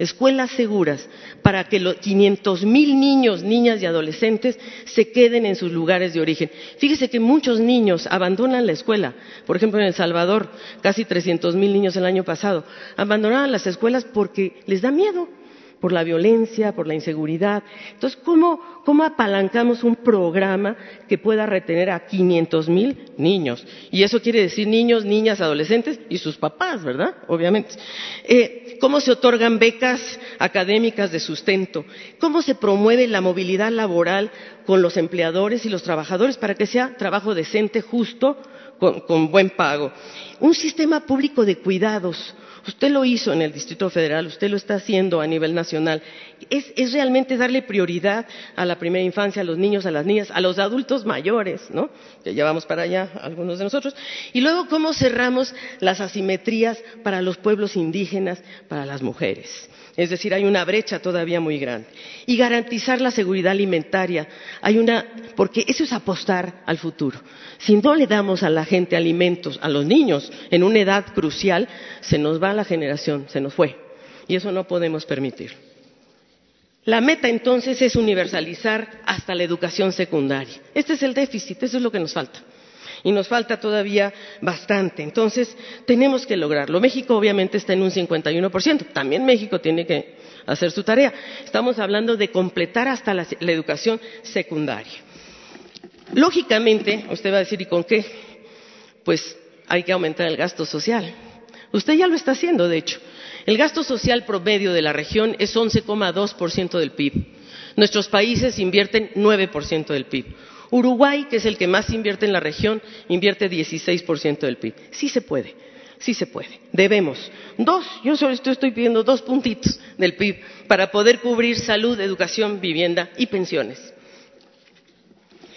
escuelas seguras, para que los 500 mil niños, niñas y adolescentes se queden en sus lugares de origen. Fíjese que muchos niños abandonan la escuela. Por ejemplo, en El Salvador, casi 300 mil niños el año pasado, abandonaban las escuelas porque les da miedo por la violencia, por la inseguridad. Entonces, ¿cómo, apalancamos un programa que pueda retener a 500 mil niños? Y eso quiere decir niños, niñas, adolescentes y sus papás, ¿verdad? Obviamente. Eh, ¿Cómo se otorgan becas académicas de sustento? ¿Cómo se promueve la movilidad laboral con los empleadores y los trabajadores para que sea trabajo decente, justo, con buen pago? Un sistema público de cuidados Usted lo hizo en el Distrito Federal, usted lo está haciendo a nivel nacional. Es, realmente darle prioridad a la primera infancia, a los niños, a las niñas, a los adultos mayores, ¿no? Que llevamos para allá algunos de nosotros. Y luego, ¿cómo cerramos las asimetrías para los pueblos indígenas, para las mujeres? Es decir, hay una brecha todavía muy grande. Y garantizar la seguridad alimentaria. Hay una, porque eso es apostar al futuro. Si no le damos a la gente alimentos, a los niños, en una edad crucial, se nos va la generación, se nos fue. Y eso no podemos permitir. La meta entonces es universalizar hasta la educación secundaria. Este es el déficit, eso es lo que nos falta y nos falta todavía bastante. Entonces, tenemos que lograrlo. México obviamente está en un 51%, también México tiene que hacer su tarea. Estamos hablando de completar hasta la, educación secundaria. Lógicamente, usted va a decir, ¿y con qué? Pues hay que aumentar el gasto social. Usted ya lo está haciendo, de hecho. El gasto social promedio de la región es 11,2% del PIB. Nuestros países invierten 9% del PIB. Uruguay, que es el que más invierte en la región, invierte 16% del PIB. Sí se puede, sí se puede. Debemos. Dos, yo solo estoy, pidiendo dos puntitos del PIB para poder cubrir salud, educación, vivienda y pensiones.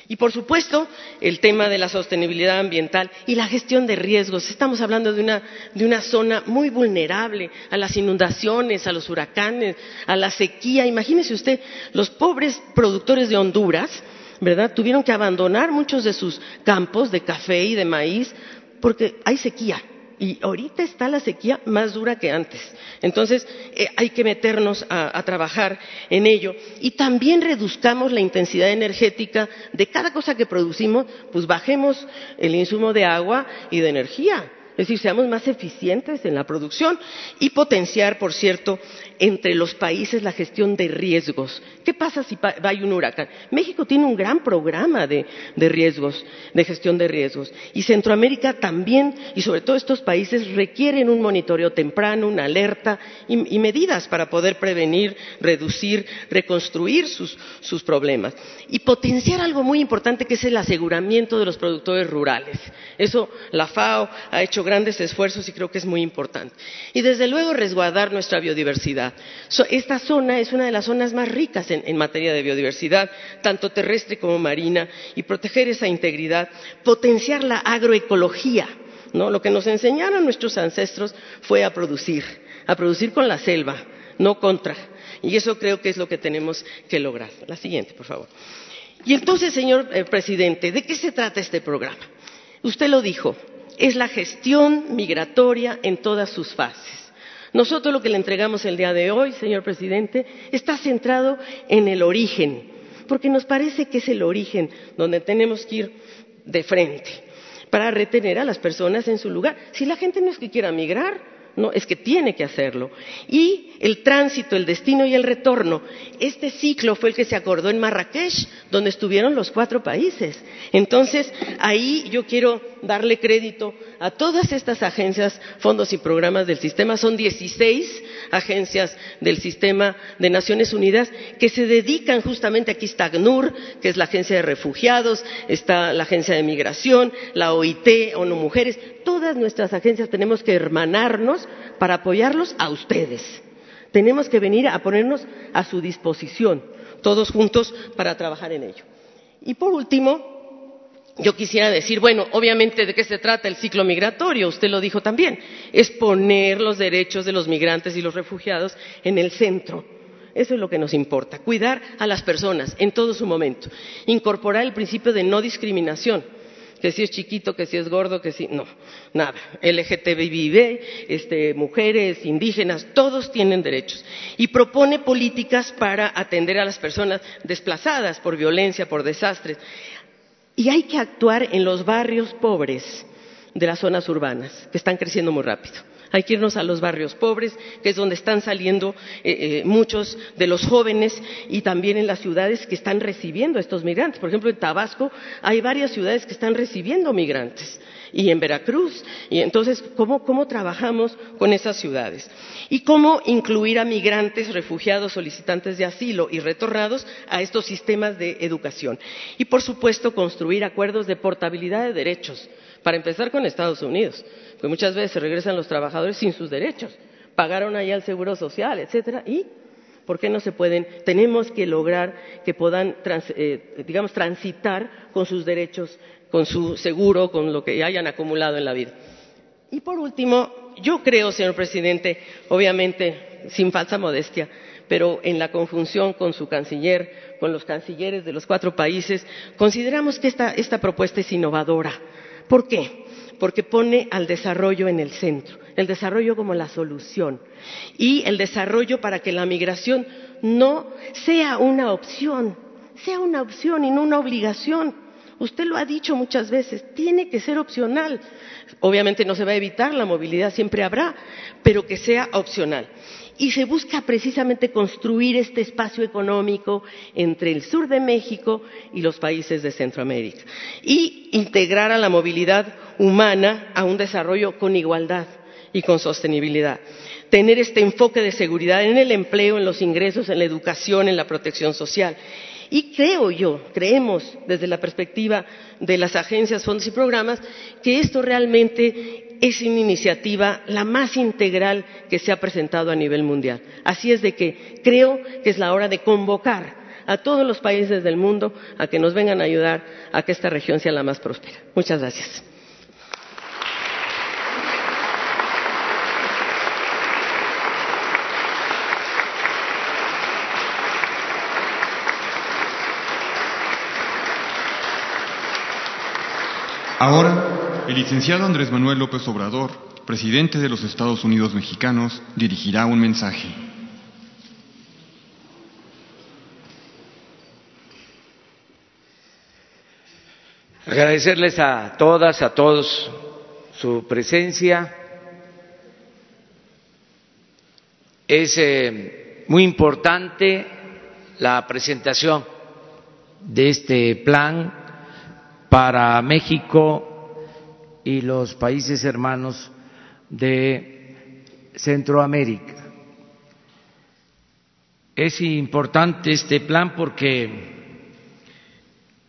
Y por supuesto, el tema de la sostenibilidad ambiental y la gestión de riesgos. Estamos hablando de una, de una, zona muy vulnerable a las inundaciones, a los huracanes, a la sequía. Imagínese usted, los pobres productores de Honduras ¿verdad? Tuvieron que abandonar muchos de sus campos de café y de maíz porque hay sequía. Y ahorita está la sequía más dura que antes. Entonces, eh, hay que meternos a, a, trabajar en ello. Y también reduzcamos la intensidad energética de cada cosa que producimos, pues bajemos el insumo de agua y de energía. Es decir, seamos más eficientes en la producción y potenciar, por cierto, entre los países la gestión de riesgos. ¿Qué pasa si hay un huracán? México tiene un gran programa de, riesgos, de gestión de riesgos. Y Centroamérica también, y sobre todo estos países, requieren un monitoreo temprano, una alerta y, medidas para poder prevenir, reducir, reconstruir sus, sus problemas. Y potenciar algo muy importante que es el aseguramiento de los productores rurales. Eso la FAO ha hecho grandes esfuerzos y creo que es muy importante. Y desde luego resguardar nuestra biodiversidad esta zona es una de las zonas más ricas en, materia de biodiversidad, tanto terrestre como marina, y proteger esa integridad, potenciar la agroecología. Lo que nos enseñaron nuestros ancestros fue a producir, a producir con la selva, no contra. Y eso creo que es lo que tenemos que lograr. La siguiente, por favor. Y entonces, señor eh, presidente, ¿de qué se trata este programa? Usted lo dijo, es la gestión migratoria en todas sus fases. Nosotros lo que le entregamos el día de hoy, señor presidente, está centrado en el origen, porque nos parece que es el origen donde tenemos que ir de frente para retener a las personas en su lugar. Si la gente no es que quiera migrar, no, es que tiene que hacerlo. Y el tránsito, el destino y el retorno. Este ciclo fue el que se acordó en Marrakech, donde estuvieron los cuatro países. Entonces, ahí yo quiero darle crédito a todas estas agencias, fondos y programas del sistema. Son 16 agencias del sistema de Naciones Unidas que se dedican justamente, aquí está ACNUR, que es la Agencia de Refugiados, está la Agencia de Migración, la OIT, ONU Mujeres, todas nuestras agencias tenemos que hermanarnos para apoyarlos a ustedes. Tenemos que venir a ponernos a su disposición, todos juntos, para trabajar en ello. Y por último, yo quisiera decir, bueno, obviamente de qué se trata el ciclo migratorio, usted lo dijo también, es poner los derechos de los migrantes y los refugiados en el centro. Eso es lo que nos importa, cuidar a las personas en todo su momento, incorporar el principio de no discriminación que si es chiquito, que si es gordo, que si no, nada. LGTBI, este, mujeres, indígenas, todos tienen derechos. Y propone políticas para atender a las personas desplazadas por violencia, por desastres. Y hay que actuar en los barrios pobres de las zonas urbanas, que están creciendo muy rápido hay que irnos a los barrios pobres, que es donde están saliendo eh, eh, muchos de los jóvenes y también en las ciudades que están recibiendo a estos migrantes. Por ejemplo, en Tabasco hay varias ciudades que están recibiendo migrantes y en Veracruz. Y entonces, ¿cómo, ¿cómo, trabajamos con esas ciudades? Y cómo incluir a migrantes, refugiados, solicitantes de asilo y retornados a estos sistemas de educación. Y, por supuesto, construir acuerdos de portabilidad de derechos, para empezar con Estados Unidos. Porque muchas veces regresan los trabajadores sin sus derechos. Pagaron allá el seguro social, etcétera, y ¿por qué no se pueden? Tenemos que lograr que puedan, eh, digamos, transitar con sus derechos, con su seguro, con lo que hayan acumulado en la vida. Y por último, yo creo, señor presidente, obviamente, sin falsa modestia, pero en la conjunción con su canciller, con los cancilleres de los cuatro países, consideramos que esta, esta propuesta es innovadora. ¿Por qué? porque pone al desarrollo en el centro, el desarrollo como la solución y el desarrollo para que la migración no sea una opción, sea una opción y no una obligación. Usted lo ha dicho muchas veces, tiene que ser opcional. Obviamente no se va a evitar, la movilidad siempre habrá, pero que sea opcional y se busca precisamente construir este espacio económico entre el sur de México y los países de Centroamérica y integrar a la movilidad humana a un desarrollo con igualdad y con sostenibilidad. Tener este enfoque de seguridad en el empleo, en los ingresos, en la educación, en la protección social. Y creo yo, creemos desde la perspectiva de las agencias, fondos y programas, que esto realmente es una iniciativa la más integral que se ha presentado a nivel mundial. Así es de que creo que es la hora de convocar a todos los países del mundo a que nos vengan a ayudar a que esta región sea la más próspera. Muchas gracias. Ahora, el licenciado Andrés Manuel López Obrador, presidente de los Estados Unidos mexicanos, dirigirá un mensaje. Agradecerles a todas, a todos su presencia. Es eh, muy importante la presentación de este plan para México y los países hermanos de Centroamérica. Es importante este plan porque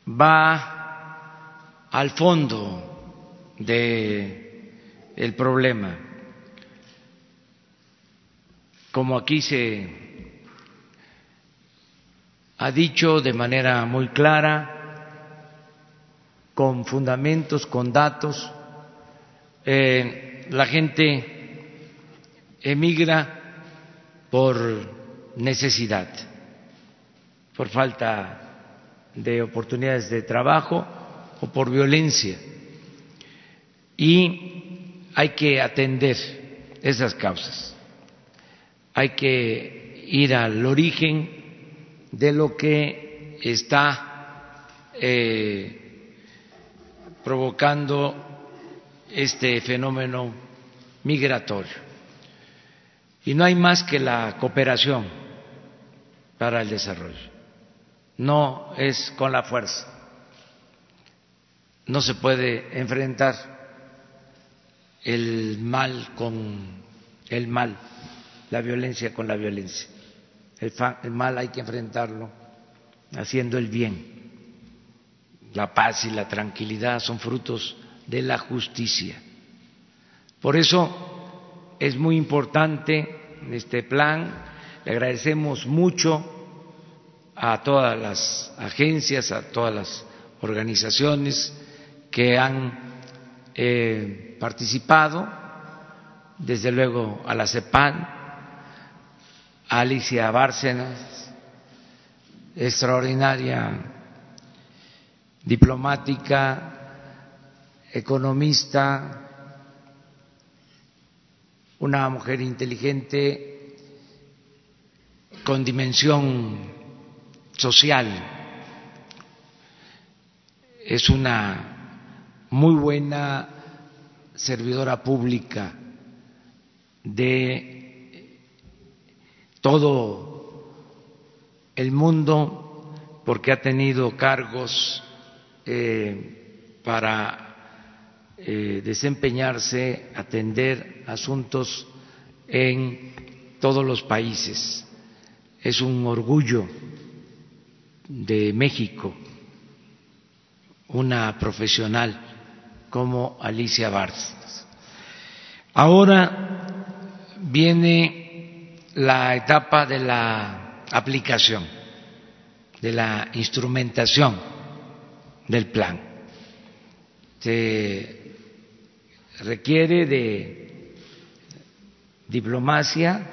va al fondo del problema. Como aquí se ha dicho de manera muy clara, con fundamentos, con datos. Eh, la gente emigra por necesidad, por falta de oportunidades de trabajo o por violencia. Y hay que atender esas causas. Hay que ir al origen de lo que está eh, provocando este fenómeno migratorio. Y no hay más que la cooperación para el desarrollo. No es con la fuerza. no se puede enfrentar el mal con el mal, la violencia con la violencia. El, mal hay que enfrentarlo haciendo el bien. La paz y la tranquilidad son frutos de la justicia. Por eso es muy importante este plan. Le agradecemos mucho a todas las agencias, a todas las organizaciones que han eh, participado, desde luego a la CEPAN, a Alicia Bárcenas, extraordinaria diplomática, economista, una mujer inteligente con dimensión social. Es una muy buena servidora pública de todo el mundo porque ha tenido cargos eh, para eh, desempeñarse, atender asuntos en todos los países. Es un orgullo de México, una profesional como Alicia Bárcenas. Ahora viene la etapa de la aplicación, de la instrumentación del plan. Requiere de diplomacia,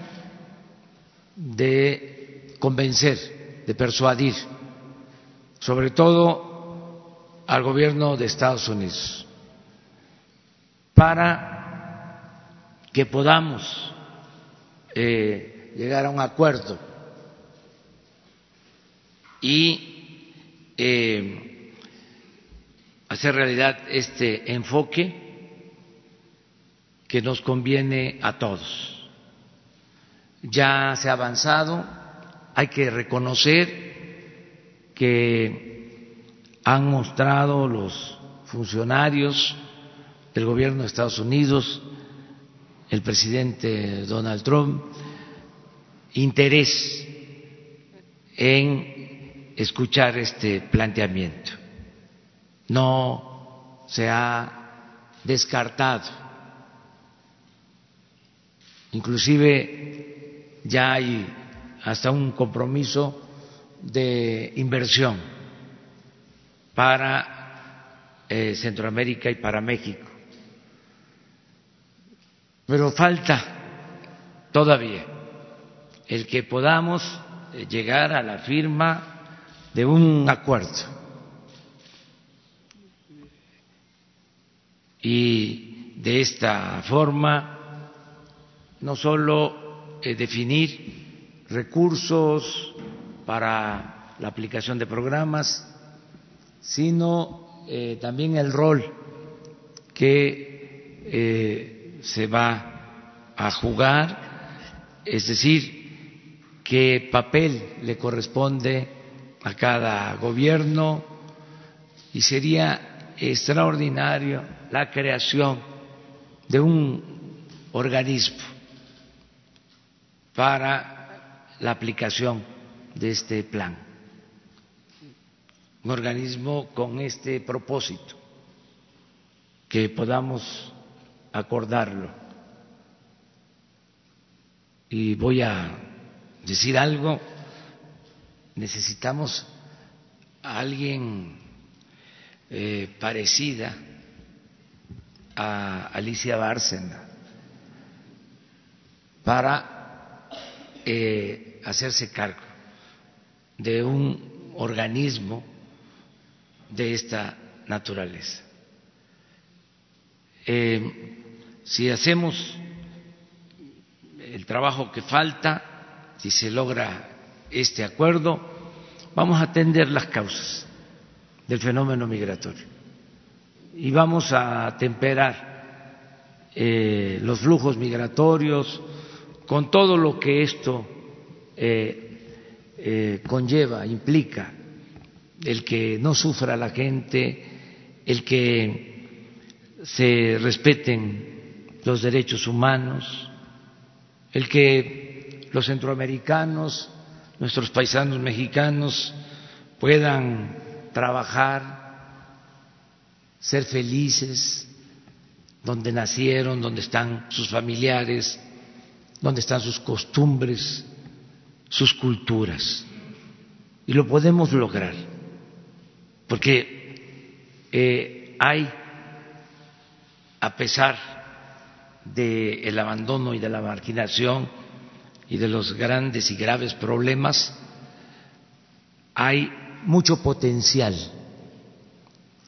de convencer, de persuadir sobre todo al gobierno de Estados Unidos, para que podamos eh, llegar a un acuerdo y eh, hacer realidad este enfoque que nos conviene a todos. Ya se ha avanzado, hay que reconocer que han mostrado los funcionarios del gobierno de Estados Unidos, el presidente Donald Trump, interés en escuchar este planteamiento. No se ha descartado. Inclusive ya hay hasta un compromiso de inversión para eh, Centroamérica y para México. Pero falta todavía el que podamos eh, llegar a la firma de un acuerdo. Y de esta forma no solo eh, definir recursos para la aplicación de programas, sino eh, también el rol que eh, se va a jugar, es decir, qué papel le corresponde a cada gobierno. Y sería extraordinario la creación de un organismo para la aplicación de este plan, un organismo con este propósito, que podamos acordarlo. Y voy a decir algo, necesitamos a alguien eh, parecida a Alicia Bárcena para eh, hacerse cargo de un organismo de esta naturaleza. Eh, si hacemos el trabajo que falta, si se logra este acuerdo, vamos a atender las causas del fenómeno migratorio y vamos a temperar eh, los flujos migratorios con todo lo que esto eh, eh, conlleva, implica. El que no sufra la gente, el que se respeten los derechos humanos, el que los centroamericanos, nuestros paisanos mexicanos puedan trabajar, ser felices donde nacieron, donde están sus familiares, donde están sus costumbres, sus culturas. Y lo podemos lograr, porque eh, hay, a pesar del abandono y de la marginación y de los grandes y graves problemas, hay mucho potencial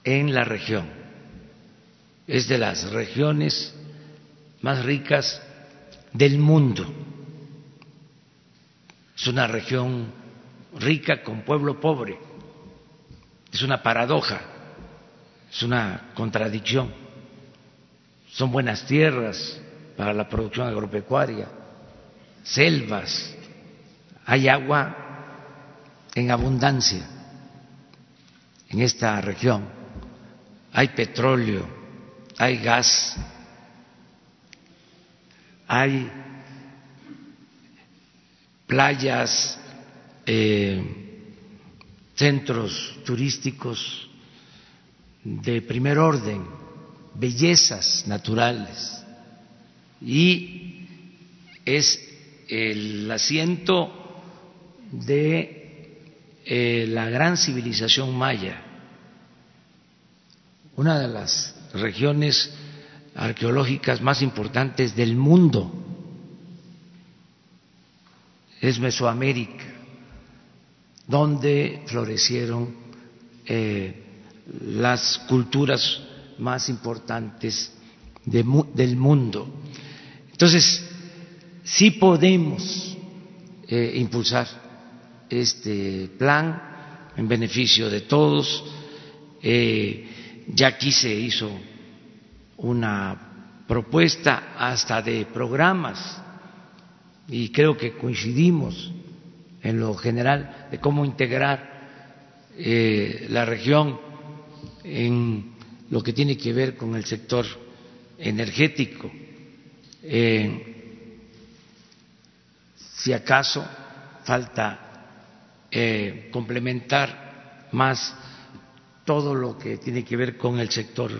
en la región. Es de las regiones más ricas del mundo. Es una región rica con pueblo pobre. Es una paradoja, es una contradicción. Son buenas tierras para la producción agropecuaria, selvas, hay agua en abundancia en esta región, hay petróleo, hay gas, hay playas, eh, centros turísticos de primer orden, bellezas naturales. Y es el asiento de eh, la gran civilización maya, una de las regiones arqueológicas más importantes del mundo. Es Mesoamérica, donde florecieron eh, las culturas más importantes del mundo. Entonces, sí podemos eh, impulsar este plan en beneficio de todos. Eh, ya aquí se hizo una propuesta hasta de programas y creo que coincidimos en lo general de cómo integrar eh, la región en lo que tiene que ver con el sector energético. Eh, si acaso falta eh, complementar más todo lo que tiene que ver con el sector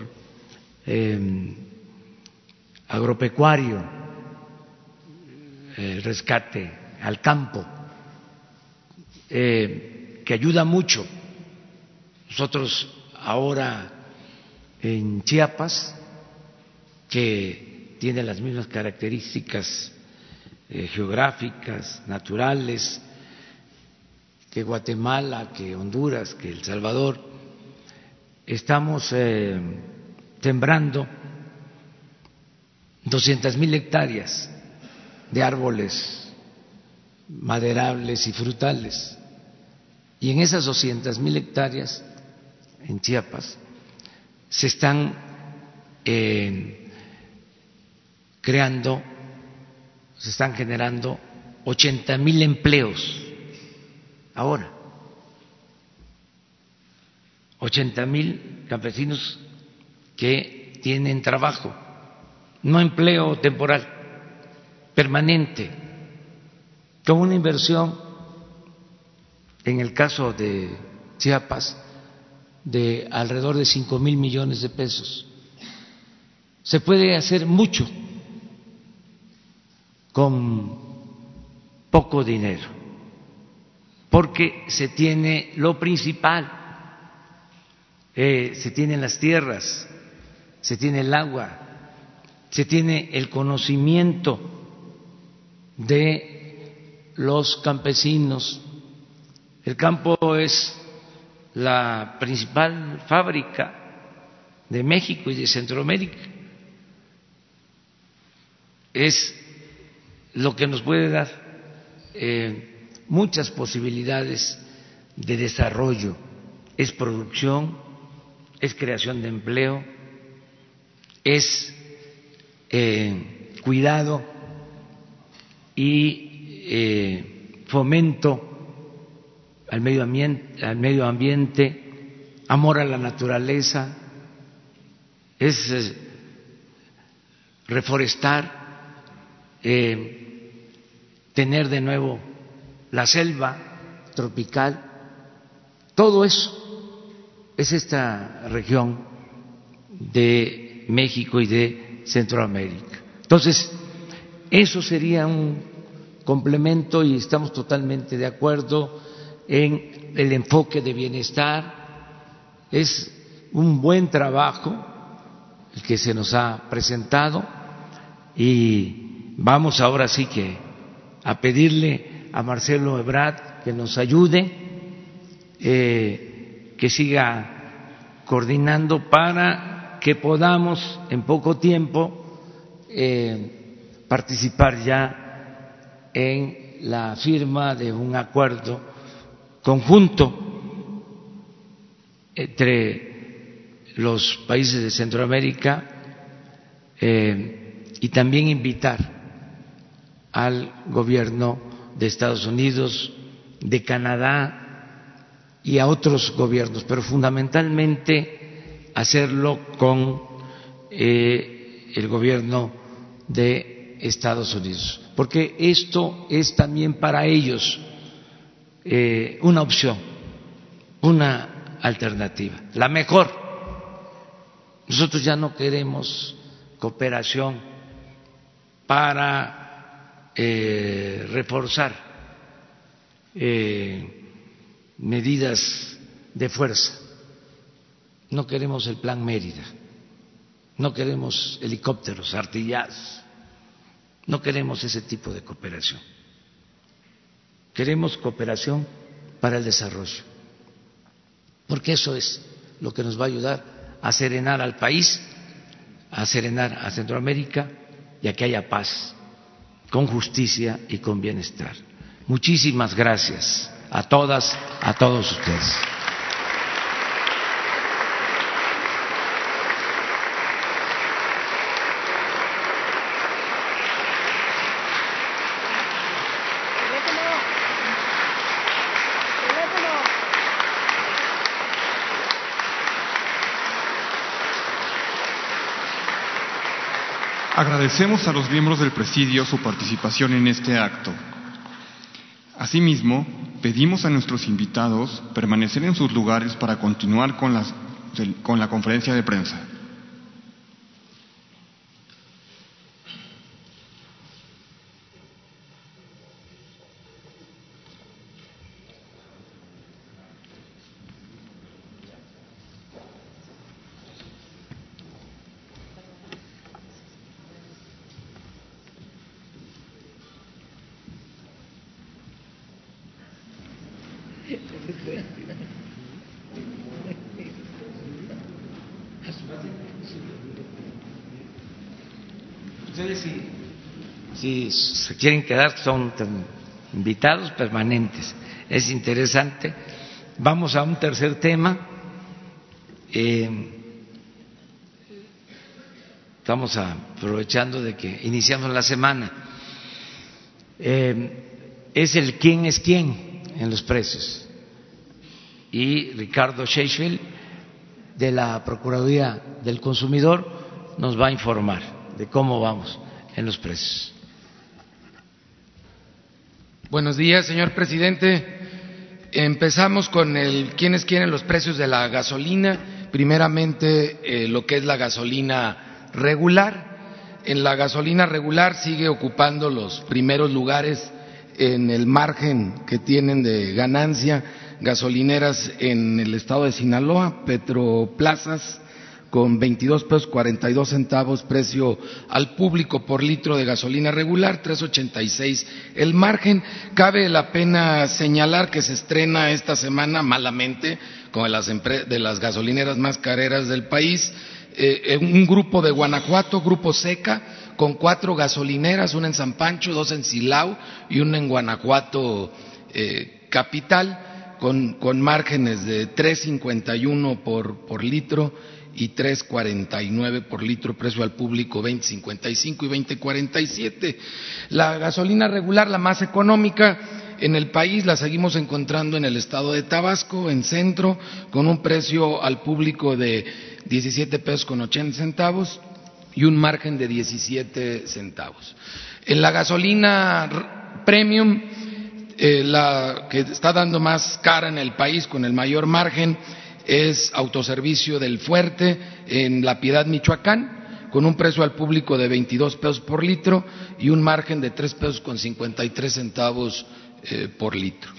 eh, agropecuario, el rescate al campo, eh, que ayuda mucho. Nosotros ahora en Chiapas, que tiene las mismas características eh, geográficas, naturales, que Guatemala, que Honduras, que El Salvador, estamos eh, sembrando doscientas mil hectáreas de árboles maderables y frutales. Y en esas doscientas mil hectáreas en Chiapas se están eh, creando, se están generando ochenta mil empleos ahora. ochenta mil campesinos que tienen trabajo, no empleo temporal, permanente, con una inversión, en el caso de Chiapas, de alrededor de cinco mil millones de pesos. Se puede hacer mucho con poco dinero, porque se tiene lo principal, eh, se tienen las tierras, se tiene el agua, se tiene el conocimiento de los campesinos. El campo es la principal fábrica de México y de Centroamérica. Es lo que nos puede dar eh, muchas posibilidades de desarrollo. Es producción, es creación de empleo, es eh, cuidado y eh, fomento al medio ambiente, al medio ambiente, amor a la naturaleza, es reforestar, eh, tener de nuevo la selva tropical, todo eso es esta región de México y de Centroamérica. Entonces, eso sería un complemento y estamos totalmente de acuerdo en el enfoque de bienestar. Es un buen trabajo el que se nos ha presentado y vamos ahora sí que a pedirle a Marcelo Ebrard que nos ayude, eh, que siga coordinando para que podamos en poco tiempo eh, participar ya en la firma de un acuerdo conjunto entre los países de Centroamérica eh, y también invitar al gobierno de Estados Unidos, de Canadá y a otros gobiernos, pero fundamentalmente hacerlo con eh, el gobierno de Estados Unidos, porque esto es también para ellos eh, una opción, una alternativa, la mejor nosotros ya no queremos cooperación para eh, reforzar medidas de fuerza. No queremos el plan Mérida, no queremos helicópteros, artillados, no queremos ese tipo de cooperación. Queremos cooperación para el desarrollo, porque eso es lo que nos va a ayudar a serenar al país, a serenar a Centroamérica y a que haya paz, con justicia y con bienestar. Muchísimas gracias a todas, a todos ustedes. Agradecemos a los miembros del presidio su participación en este acto. Asimismo, pedimos a nuestros invitados permanecer en sus lugares para continuar con, con la conferencia de prensa. Si se quieren quedar, son invitados permanentes. Es interesante. Vamos a un tercer tema. Eh, estamos aprovechando de que iniciamos la semana. Eh, es el quién es quién en los precios. Y Ricardo Sheffield, de la Procuraduría del Consumidor, nos va a informar de cómo vamos en los precios. Buenos días, señor presidente. Empezamos con el quiénes quieren los precios de la gasolina. Primeramente, eh, lo que es la gasolina regular. En la gasolina regular sigue ocupando los primeros lugares en el margen que tienen de ganancia gasolineras en el estado de Sinaloa, Petroplazas, con 22 pesos 42 centavos precio al público por litro de gasolina regular, 3.86 el margen. Cabe la pena señalar que se estrena esta semana malamente con las de las gasolineras más careras del país, eh, un grupo de Guanajuato, Grupo Seca, con cuatro gasolineras, una en San Pancho, dos en Silao y una en Guanajuato eh, capital, con, con márgenes de 3.51 por, por litro y 3.49 por litro, precio al público 20.55 y 20.47. La gasolina regular, la más económica en el país, la seguimos encontrando en el estado de Tabasco, en centro, con un precio al público de 17 pesos con 80 centavos y un margen de 17 centavos. En la gasolina premium, eh, la que está dando más cara en el país con el mayor margen es Autoservicio del Fuerte en La Piedad, Michoacán, con un precio al público de 22 pesos por litro y un margen de 3 pesos con 53 centavos eh, por litro.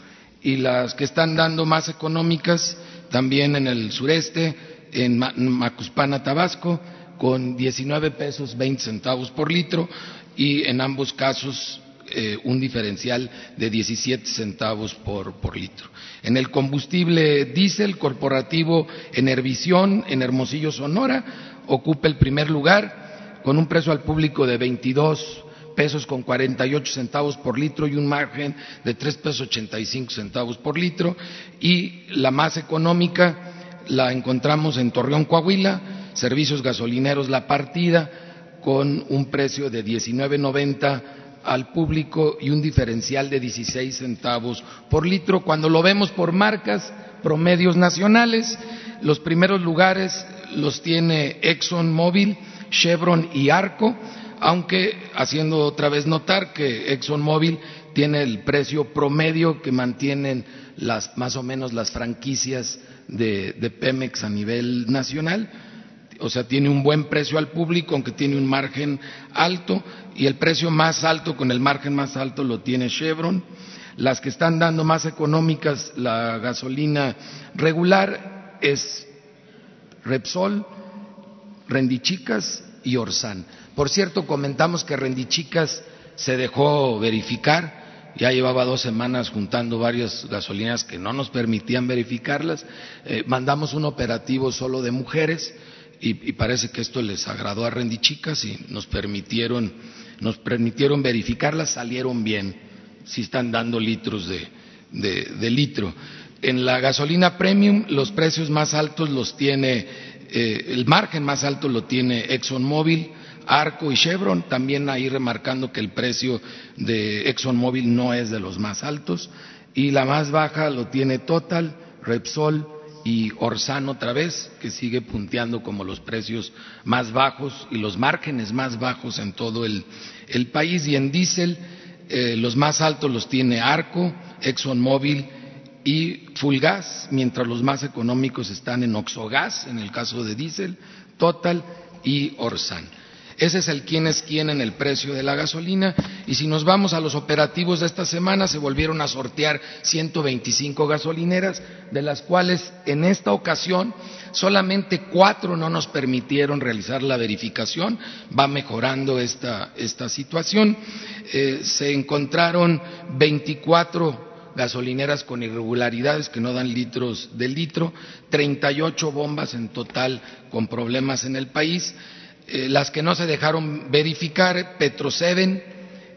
Y las que están dando más económicas también en el sureste, en Macuspana, Tabasco, con 19 pesos 20 centavos por litro y en ambos casos eh, un diferencial de 17 centavos por, litro. En el combustible diésel corporativo Enervisión en Hermosillo, Sonora, ocupa el primer lugar con un precio al público de 22 pesos con 48 centavos por litro y un margen de 3 pesos 85 centavos por litro y la más económica la encontramos en Torreón, Coahuila, servicios gasolineros La Partida con un precio de 19.90 al público y un diferencial de 16 centavos por litro. Cuando lo vemos por marcas, promedios nacionales, los primeros lugares los tiene ExxonMobil, Chevron y Arco, aunque haciendo otra vez notar que ExxonMobil tiene el precio promedio que mantienen las, más o menos las franquicias de, de Pemex a nivel nacional o sea, tiene un buen precio al público, aunque tiene un margen alto, y el precio más alto con el margen más alto lo tiene Chevron. Las que están dando más económicas la gasolina regular es Repsol, Rendichicas y Orsan. Por cierto, comentamos que Rendichicas se dejó verificar, ya llevaba dos semanas juntando varias gasolineras que no nos permitían verificarlas. Eh, mandamos un operativo solo de mujeres y, parece que esto les agradó a Rendichicas y nos permitieron, nos permitieron verificarlas, salieron bien, si están dando litros de, litro. En la gasolina premium los precios más altos los tiene, eh, el margen más alto lo tiene ExxonMobil, Arco y Chevron, también ahí remarcando que el precio de ExxonMobil no es de los más altos, y la más baja lo tiene Total, Repsol, y Orsan otra vez, que sigue punteando como los precios más bajos y los márgenes más bajos en todo el, país. Y en diésel, eh, los más altos los tiene Arco, ExxonMobil y Fulgas, mientras los más económicos están en Oxogas, en el caso de diésel, Total y Orsan. Ese es el quién es quién en el precio de la gasolina. Y si nos vamos a los operativos de esta semana, se volvieron a sortear 125 gasolineras, de las cuales en esta ocasión solamente cuatro no nos permitieron realizar la verificación. Va mejorando esta, esta situación. Eh, se encontraron 24 gasolineras con irregularidades que no dan litros de litro, 38 bombas en total con problemas en el país. Eh, las que no se dejaron verificar, Petroseven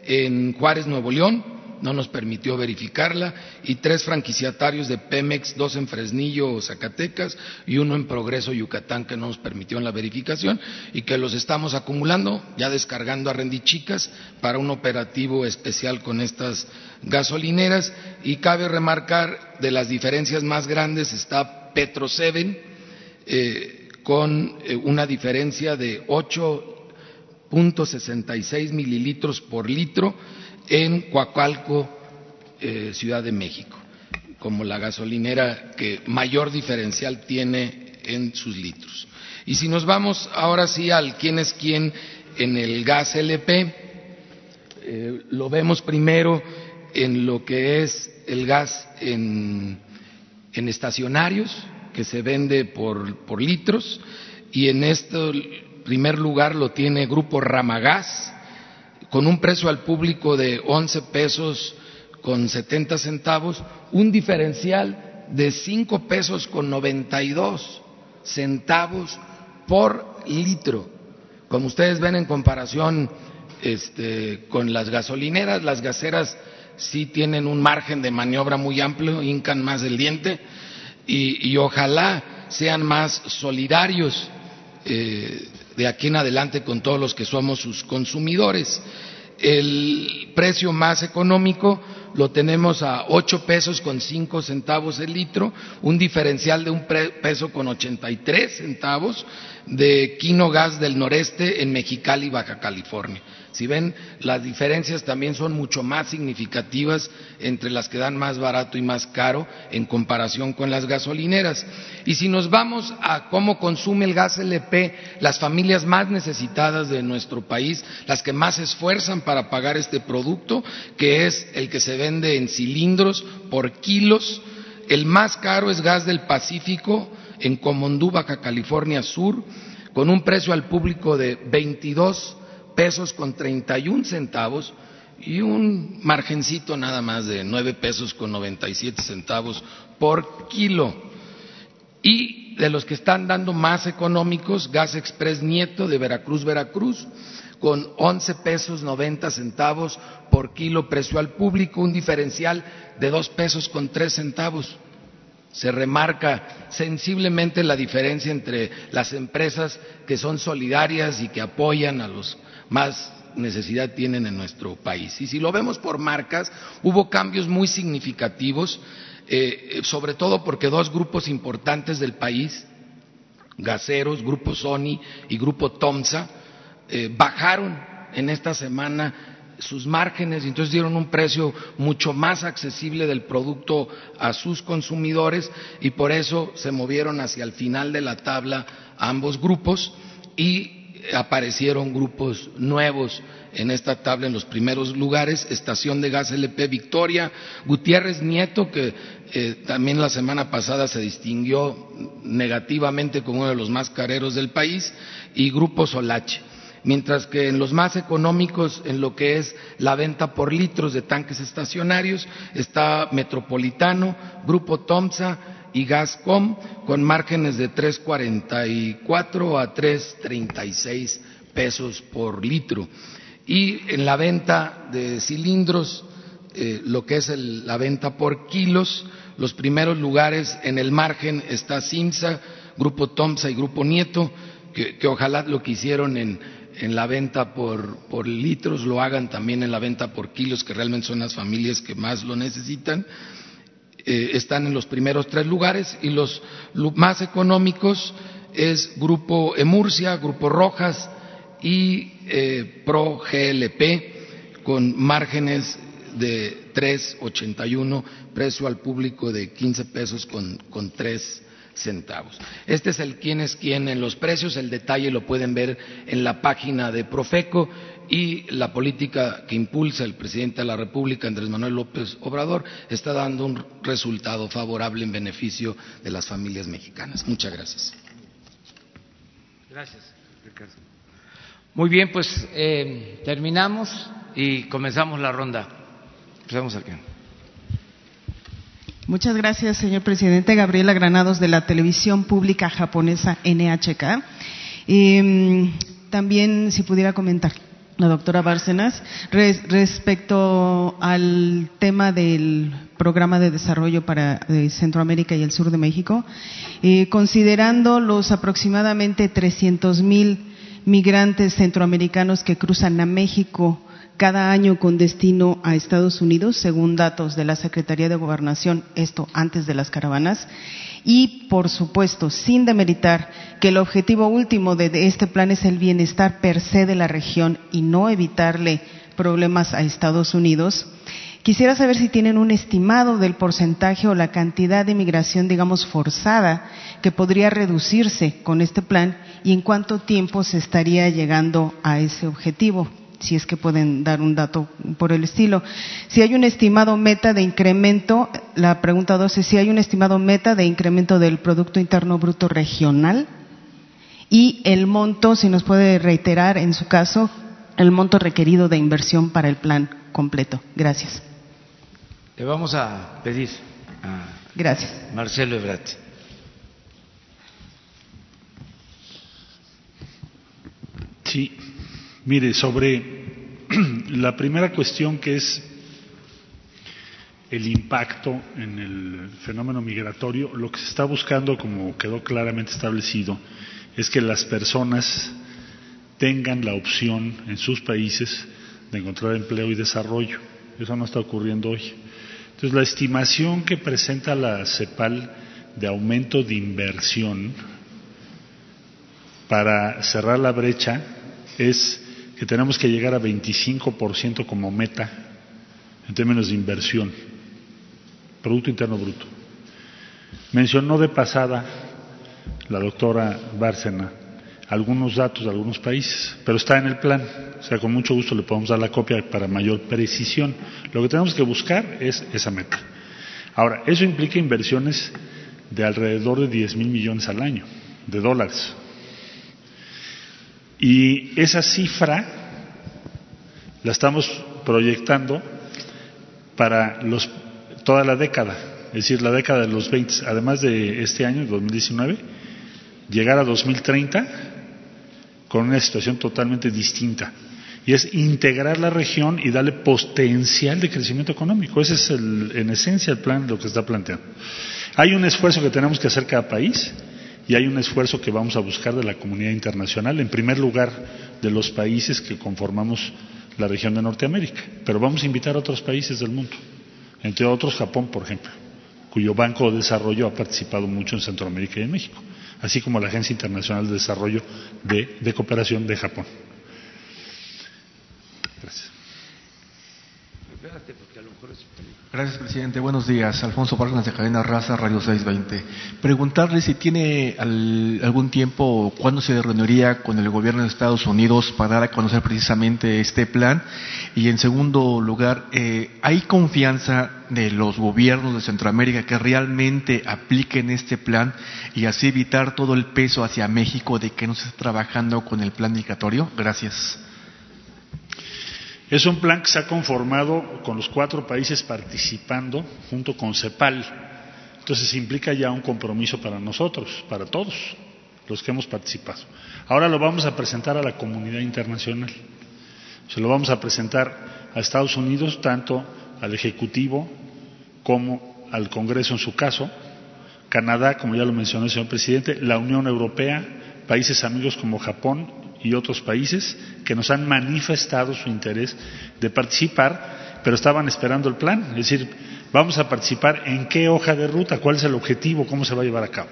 en Juárez, Nuevo León, no nos permitió verificarla, y tres franquiciatarios de Pemex, dos en Fresnillo, Zacatecas, y uno en Progreso, Yucatán, que no nos permitió la verificación, y que los estamos acumulando, ya descargando a Rendichicas para un operativo especial con estas gasolineras, y cabe remarcar, de las diferencias más grandes está Petroseven, eh, con eh, una diferencia de 8.66 mililitros por litro en Coacalco, eh, Ciudad de México, como la gasolinera que mayor diferencial tiene en sus litros. Y si nos vamos ahora sí al quién es quién en el gas LP, eh, lo vemos primero en lo que es el gas en estacionarios, que se vende por, litros y en este primer lugar lo tiene Grupo Ramagás con un precio al público de 11 pesos con 70 centavos, un diferencial de 5 pesos con 92 centavos por litro. Como ustedes ven en comparación este, con las gasolineras, las gaseras sí tienen un margen de maniobra muy amplio, hincan más el diente, y, ojalá sean más solidarios eh, de aquí en adelante con todos los que somos sus consumidores. El precio más económico lo tenemos a 8 pesos con 5 centavos el litro, un diferencial de un peso con 83 centavos de Quino Gas del Noreste en Mexicali, Baja California. Si ven, las diferencias también son mucho más significativas entre las que dan más barato y más caro en comparación con las gasolineras. Y si nos vamos a cómo consume el gas LP las familias más necesitadas de nuestro país, las que más se esfuerzan para pagar este producto, que es el que se vende en cilindros por kilos, el más caro es gas del Pacífico en Comondú, Baja California Sur, con un precio al público de 22 pesos con 31 centavos y un margencito nada más de 9 pesos con 97 centavos por kilo. Y de los que están dando más económicos, Gas Express Nieto de Veracruz, Veracruz, con 11 pesos 90 centavos por kilo precio al público, un diferencial de 2 pesos con 3 centavos. Se remarca sensiblemente la diferencia entre las empresas que son solidarias y que apoyan a los más necesidad tienen en nuestro país. Y si lo vemos por marcas, hubo cambios muy significativos, eh, sobre todo porque dos grupos importantes del país, gaseros, Grupo Sony y Grupo Tomsa, eh, bajaron en esta semana sus márgenes y entonces dieron un precio mucho más accesible del producto a sus consumidores y por eso se movieron hacia el final de la tabla ambos grupos y aparecieron grupos nuevos en esta tabla en los primeros lugares, Estación de Gas LP Victoria, Gutiérrez Nieto, que eh, también la semana pasada se distinguió negativamente como uno de los más careros del país, y Grupo Solache. Mientras que en los más económicos, en lo que es la venta por litros de tanques estacionarios, está Metropolitano, Grupo Tomsa, y Gascom con márgenes de 3.44 a 3.36 pesos por litro. Y en la venta de cilindros, eh, lo que es la venta por kilos, los primeros lugares en el margen está Simsa, Grupo Tomsa y Grupo Nieto, que, ojalá lo que hicieron en, en la venta por, por, litros lo hagan también en la venta por kilos, que realmente son las familias que más lo necesitan. Eh, están en los primeros tres lugares y los más económicos es Grupo Emurcia, Grupo Rojas y eh, Pro GLP con márgenes de 3.81, precio al público de 15 pesos con, con 3 centavos. Este es el quién es quién en los precios, el detalle lo pueden ver en la página de Profeco y la política que impulsa el presidente de la República, Andrés Manuel López Obrador, está dando un resultado favorable en beneficio de las familias mexicanas. Muchas gracias. Gracias, Ricardo. Muy bien, pues eh, terminamos y comenzamos la ronda. Empezamos aquí. Muchas gracias, señor presidente. Gabriela Granados de la televisión pública japonesa NHK. Eh, también, si pudiera comentar la doctora Bárcenas, respecto al tema del programa de desarrollo para Centroamérica y el sur de México, eh, considerando los aproximadamente 300 mil migrantes centroamericanos que cruzan a México cada año con destino a Estados Unidos, según datos de la Secretaría de Gobernación, esto antes de las caravanas, y, por supuesto, sin demeritar que el objetivo último de este plan es el bienestar per se de la región y no evitarle problemas a Estados Unidos, quisiera saber si tienen un estimado del porcentaje o la cantidad de migración, digamos, forzada que podría reducirse con este plan y en cuánto tiempo se estaría llegando a ese objetivo si es que pueden dar un dato por el estilo. Si hay un estimado meta de incremento, la pregunta dos es si hay un estimado meta de incremento del Producto Interno Bruto Regional y el monto, si nos puede reiterar en su caso, el monto requerido de inversión para el plan completo. Gracias. Le vamos a pedir a Gracias. Marcelo Ebrat. Sí, Mire, sobre <clears throat> la primera cuestión que es el impacto en el fenómeno migratorio, lo que se está buscando, como quedó claramente establecido, es que las personas tengan la opción en sus países de encontrar empleo y desarrollo. Eso no está ocurriendo hoy. Entonces, la estimación que presenta la CEPAL de aumento de inversión para cerrar la brecha es que tenemos que llegar a 25% como meta en términos de inversión, Producto Interno Bruto. Mencionó de pasada la doctora Bárcena algunos datos de algunos países, pero está en el plan, o sea, con mucho gusto le podemos dar la copia para mayor precisión. Lo que tenemos que buscar es esa meta. Ahora, eso implica inversiones de alrededor de 10 mil millones al año de dólares. Y esa cifra la estamos proyectando para los, toda la década, es decir, la década de los 20, además de este año, 2019, llegar a 2030 con una situación totalmente distinta. Y es integrar la región y darle potencial de crecimiento económico. Ese es el, en esencia el plan, lo que está planteando. Hay un esfuerzo que tenemos que hacer cada país y hay un esfuerzo que vamos a buscar de la comunidad internacional, en primer lugar de los países que conformamos la región de Norteamérica, pero vamos a invitar a otros países del mundo, entre otros Japón, por ejemplo, cuyo Banco de Desarrollo ha participado mucho en Centroamérica y en México, así como la Agencia Internacional de Desarrollo de, de Cooperación de Japón. Gracias. Gracias, presidente. Buenos días. Alfonso Vargas de Cadena Raza, Radio 620. Preguntarle si tiene algún tiempo, cuándo se reuniría con el gobierno de Estados Unidos para dar a conocer precisamente este plan. Y en segundo lugar, eh, ¿hay confianza de los gobiernos de Centroamérica que realmente apliquen este plan y así evitar todo el peso hacia México de que no se está trabajando con el plan indicatorio? Gracias. Es un plan que se ha conformado con los cuatro países participando junto con CEPAL. Entonces implica ya un compromiso para nosotros, para todos los que hemos participado. Ahora lo vamos a presentar a la comunidad internacional. Se lo vamos a presentar a Estados Unidos, tanto al Ejecutivo como al Congreso en su caso, Canadá, como ya lo mencionó el señor presidente, la Unión Europea, países amigos como Japón y otros países que nos han manifestado su interés de participar, pero estaban esperando el plan. Es decir, vamos a participar en qué hoja de ruta, cuál es el objetivo, cómo se va a llevar a cabo.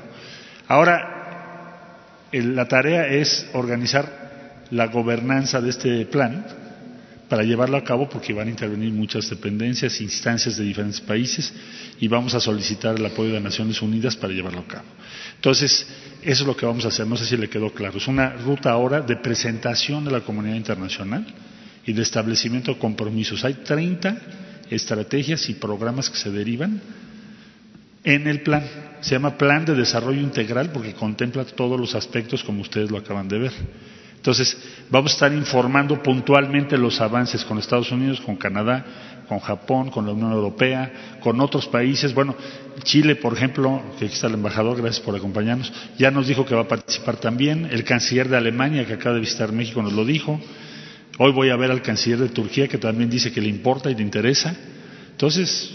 Ahora, la tarea es organizar la gobernanza de este plan para llevarlo a cabo porque van a intervenir muchas dependencias, instancias de diferentes países y vamos a solicitar el apoyo de Naciones Unidas para llevarlo a cabo. Entonces, eso es lo que vamos a hacer, no sé si le quedó claro. Es una ruta ahora de presentación de la comunidad internacional y de establecimiento de compromisos. Hay 30 estrategias y programas que se derivan en el plan. Se llama Plan de Desarrollo Integral porque contempla todos los aspectos como ustedes lo acaban de ver. Entonces, vamos a estar informando puntualmente los avances con Estados Unidos, con Canadá, con Japón, con la Unión Europea, con otros países. Bueno, Chile, por ejemplo, que aquí está el embajador, gracias por acompañarnos, ya nos dijo que va a participar también. El canciller de Alemania, que acaba de visitar México, nos lo dijo. Hoy voy a ver al canciller de Turquía, que también dice que le importa y le interesa. Entonces,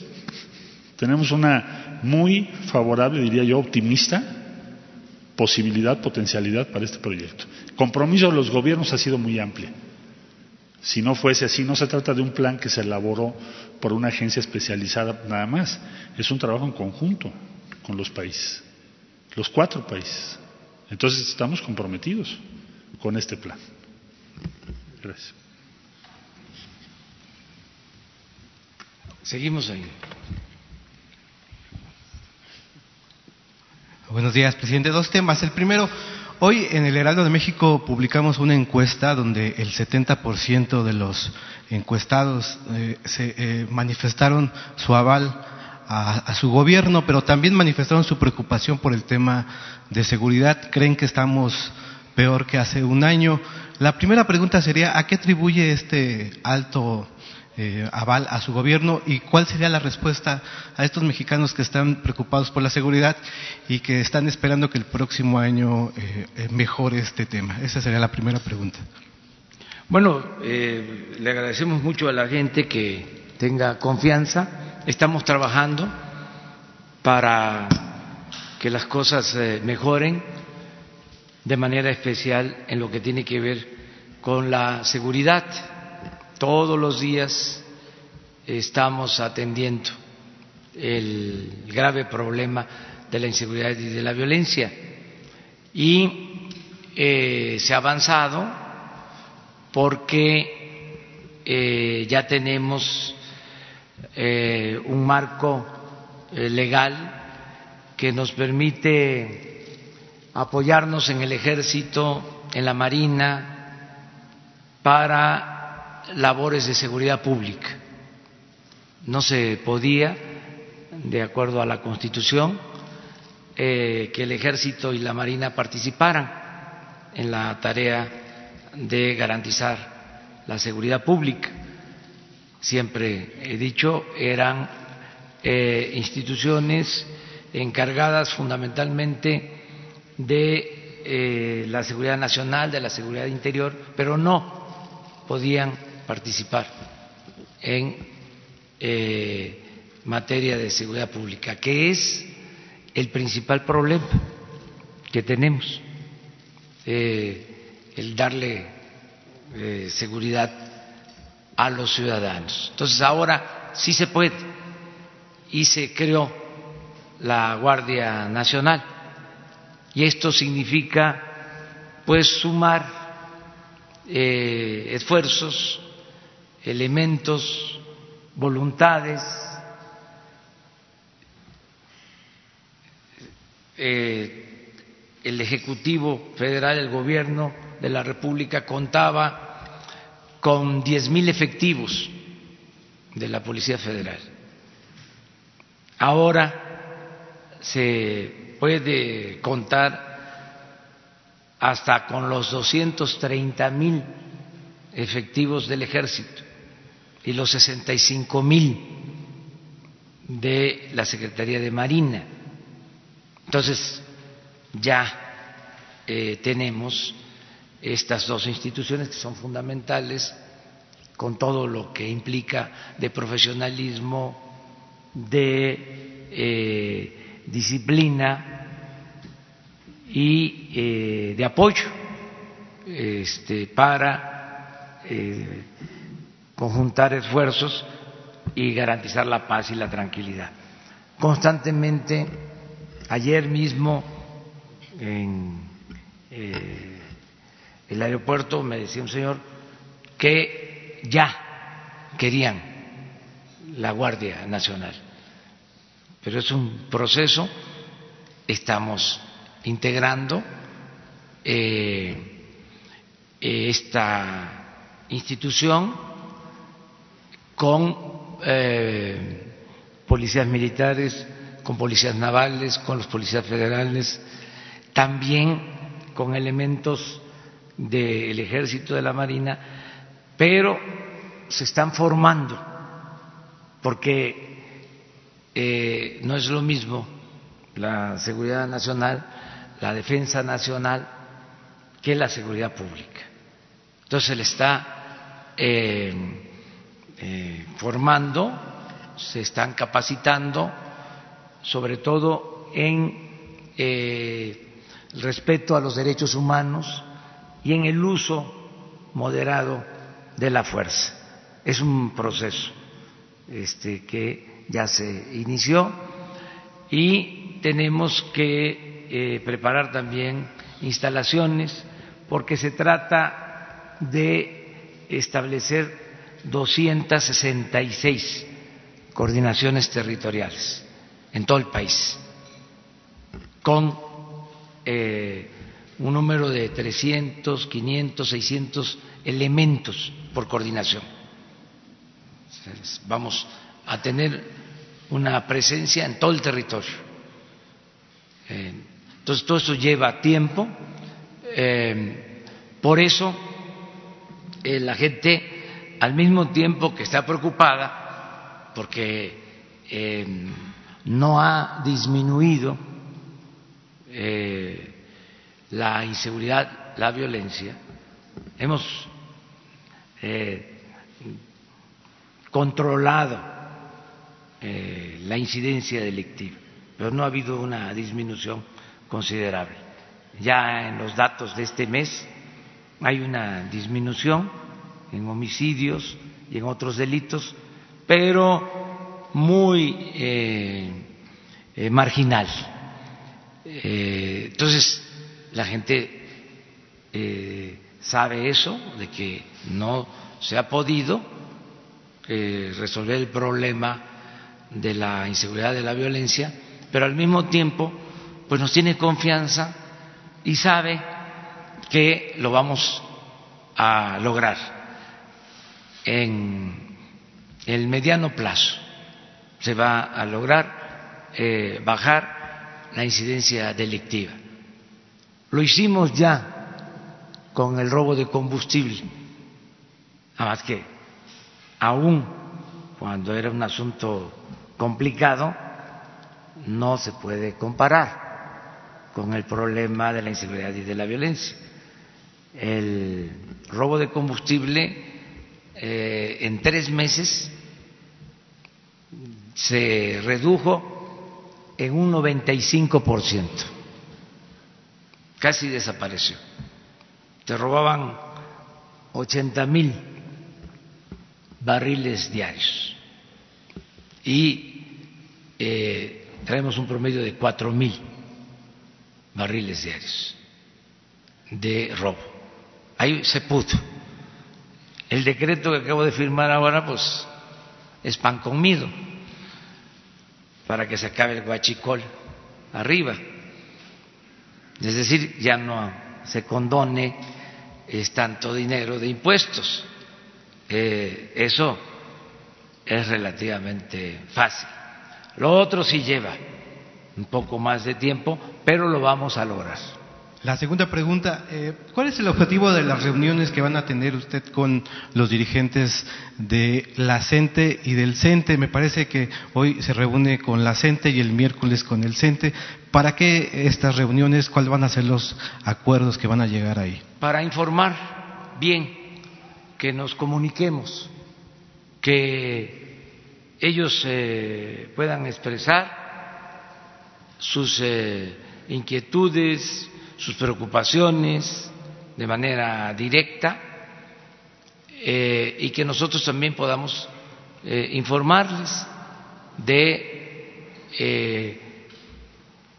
tenemos una muy favorable, diría yo, optimista posibilidad, potencialidad para este proyecto. Compromiso de los gobiernos ha sido muy amplio. Si no fuese así, no se trata de un plan que se elaboró por una agencia especializada nada más, es un trabajo en conjunto con los países, los cuatro países. Entonces estamos comprometidos con este plan. Gracias. Seguimos ahí. Buenos días, presidente. Dos temas. El primero, hoy en el Heraldo de México publicamos una encuesta donde el 70% de los encuestados eh, se eh, manifestaron su aval a, a, su gobierno, pero también manifestaron su preocupación por el tema de seguridad. Creen que estamos peor que hace un año. La primera pregunta sería, ¿a qué atribuye este alto eh, aval a su gobierno y cuál sería la respuesta a estos mexicanos que están preocupados por la seguridad y que están esperando que el próximo año eh, mejore este tema. Esa sería la primera pregunta. Bueno, eh, le agradecemos mucho a la gente que tenga confianza. Estamos trabajando para que las cosas mejoren de manera especial en lo que tiene que ver con la seguridad todos los días estamos atendiendo el grave problema de la inseguridad y de la violencia. Y eh, se ha avanzado porque eh, ya tenemos eh, un marco legal que nos permite apoyarnos en el ejército, en la marina, para labores de seguridad pública. No se podía, de acuerdo a la Constitución, eh, que el ejército y la marina participaran en la tarea de garantizar la seguridad pública. Siempre he dicho, eran eh, instituciones encargadas fundamentalmente de eh, la seguridad nacional, de la seguridad interior, pero no podían participar en eh, materia de seguridad pública, que es el principal problema que tenemos, eh, el darle seguridad a los ciudadanos. Entonces ahora sí se puede y se creó la Guardia Nacional. Y esto significa, pues, sumar eh, esfuerzos, elementos, voluntades, eh, el Ejecutivo Federal, el Gobierno de la República contaba con diez mil efectivos de la Policía Federal. Ahora se puede contar hasta con los 230 mil efectivos del ejército y los 65 mil de la Secretaría de Marina. Entonces, ya eh, tenemos estas dos instituciones que son fundamentales con todo lo que implica de profesionalismo, de eh, disciplina y eh, de apoyo este, para conjuntar esfuerzos y garantizar la paz y la tranquilidad. Constantemente, ayer mismo en eh, el aeropuerto me decía un señor que ya querían la Guardia Nacional pero es un proceso, estamos integrando eh, esta institución con eh, policías militares, con policías navales, con los policías federales, también con elementos del ejército de la marina, pero se están formando porque eh, no es lo mismo la seguridad nacional, la defensa nacional, que la seguridad pública. Entonces se le está eh, eh, formando, se están capacitando, sobre todo en el respeto a los derechos humanos y en el uso moderado de la fuerza. Es un proceso este, que ya se inició y tenemos que eh, preparar también instalaciones porque se trata de establecer 266 coordinaciones territoriales en todo el país, con eh, un número de 300, 500, 600 elementos por coordinación. Vamos a tener una presencia en todo el territorio. Eh, entonces, todo eso lleva tiempo. Eh, por eso, la gente, al mismo tiempo que está preocupada, porque no ha disminuido la inseguridad, la violencia, hemos controlado eh, la incidencia delictiva, pero no ha habido una disminución considerable. Ya en los datos de este mes hay una disminución en homicidios y en otros delitos, pero muy eh, eh, marginal. Eh, entonces, la gente sabe eso, de que no se ha podido resolver el problema de la inseguridad, de la violencia, pero al mismo tiempo, pues nos tiene confianza y sabe que lo vamos a lograr en el mediano plazo. Se va a lograr eh, bajar la incidencia delictiva. Lo hicimos ya con el robo de combustible, nada más que aún cuando era un asunto complicado, no se puede comparar con el problema de la inseguridad y de la violencia. El robo de combustible eh, en tres meses se redujo en un 95%, casi desapareció. Se robaban 80 mil barriles diarios y eh, traemos un promedio de cuatro mil barriles diarios de robo. Ahí se pudo. El decreto que acabo de firmar ahora, pues, es pan comido para que se acabe el guachicol arriba. Es decir, ya no se condone es tanto dinero de impuestos. Eh, eso es relativamente fácil. Lo otro sí lleva un poco más de tiempo, pero lo vamos a lograr. La segunda pregunta, eh, ¿cuál es el objetivo de las reuniones que van a tener usted con los dirigentes de la CENTE y del CENTE? Me parece que hoy se reúne con la CENTE y el miércoles con el CENTE. ¿Para qué estas reuniones? ¿Cuáles van a ser los acuerdos que van a llegar ahí? Para informar bien, que nos comuniquemos, que ellos eh, puedan expresar sus eh, inquietudes, sus preocupaciones de manera directa eh, y que nosotros también podamos eh, informarles de eh,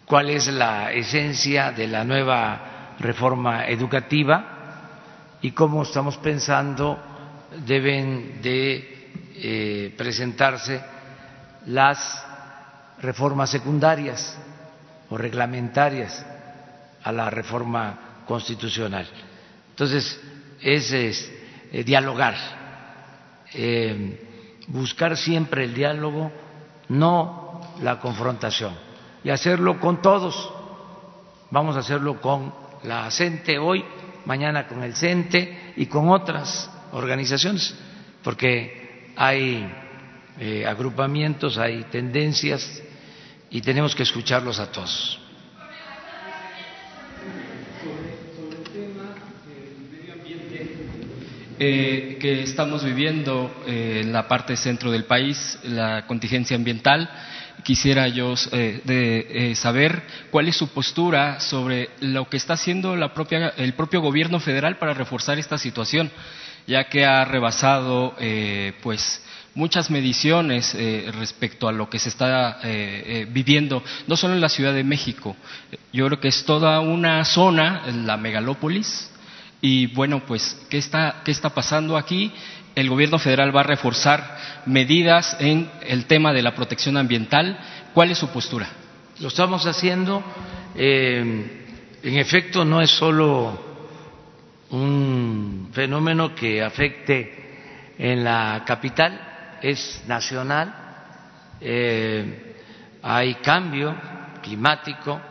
cuál es la esencia de la nueva reforma educativa y cómo estamos pensando deben de presentarse las reformas secundarias o reglamentarias a la reforma constitucional. Entonces, es, eh, dialogar, eh, buscar siempre el diálogo, no la confrontación, y hacerlo con todos. Vamos a hacerlo con la CENTE hoy, mañana con el CENTE y con otras organizaciones, porque hay eh, agrupamientos, hay tendencias y tenemos que escucharlos a todos. Eh, que estamos viviendo eh, en la parte centro del país, la contingencia ambiental. Quisiera yo eh, saber cuál es su postura sobre lo que está haciendo la propia, el propio gobierno federal para reforzar esta situación, ya que ha rebasado pues muchas mediciones respecto a lo que se está viviendo, no solo en la Ciudad de México. Yo creo que es toda una zona, la megalópolis, y bueno, pues, ¿qué está, qué está pasando aquí? El gobierno federal va a reforzar medidas en el tema de la protección ambiental. ¿Cuál es su postura? Lo estamos haciendo. Eh, en efecto, no es solo un fenómeno que afecte en la capital, es nacional. Eh, hay cambio climático,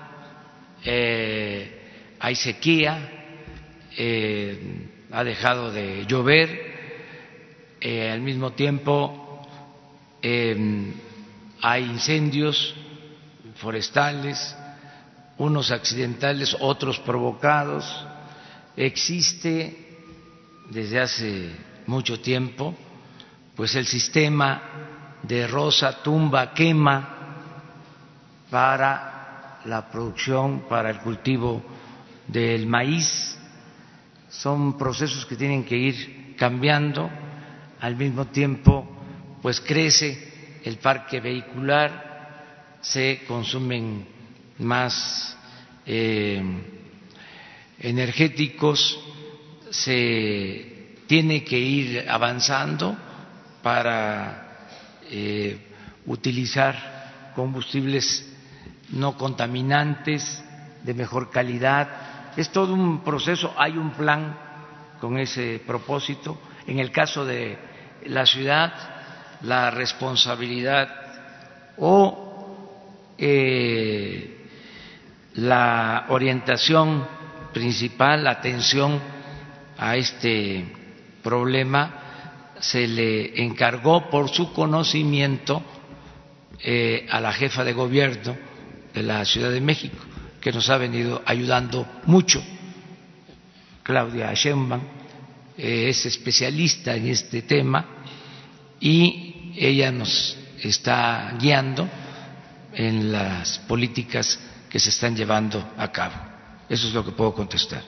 eh, hay sequía, eh, ha dejado de llover, eh, al mismo tiempo em, hay incendios forestales, unos accidentales, otros provocados. Existe desde hace mucho tiempo pues el sistema de rosa, tumba, quema para la producción, para el cultivo del maíz son procesos que tienen que ir cambiando, al mismo tiempo pues crece el parque vehicular, se consumen más eh, energéticos, se tiene que ir avanzando para eh, utilizar combustibles no contaminantes, de mejor calidad. Es todo un proceso, hay un plan con ese propósito. En el caso de la ciudad, la responsabilidad o eh, la orientación principal, la atención a este problema se le encargó por su conocimiento eh, a la jefa de gobierno de la Ciudad de México, que nos ha venido ayudando mucho. Claudia Sheinbaum eh, es especialista en este tema y ella nos está guiando en las políticas que se están llevando a cabo. Eso es lo que puedo contestar.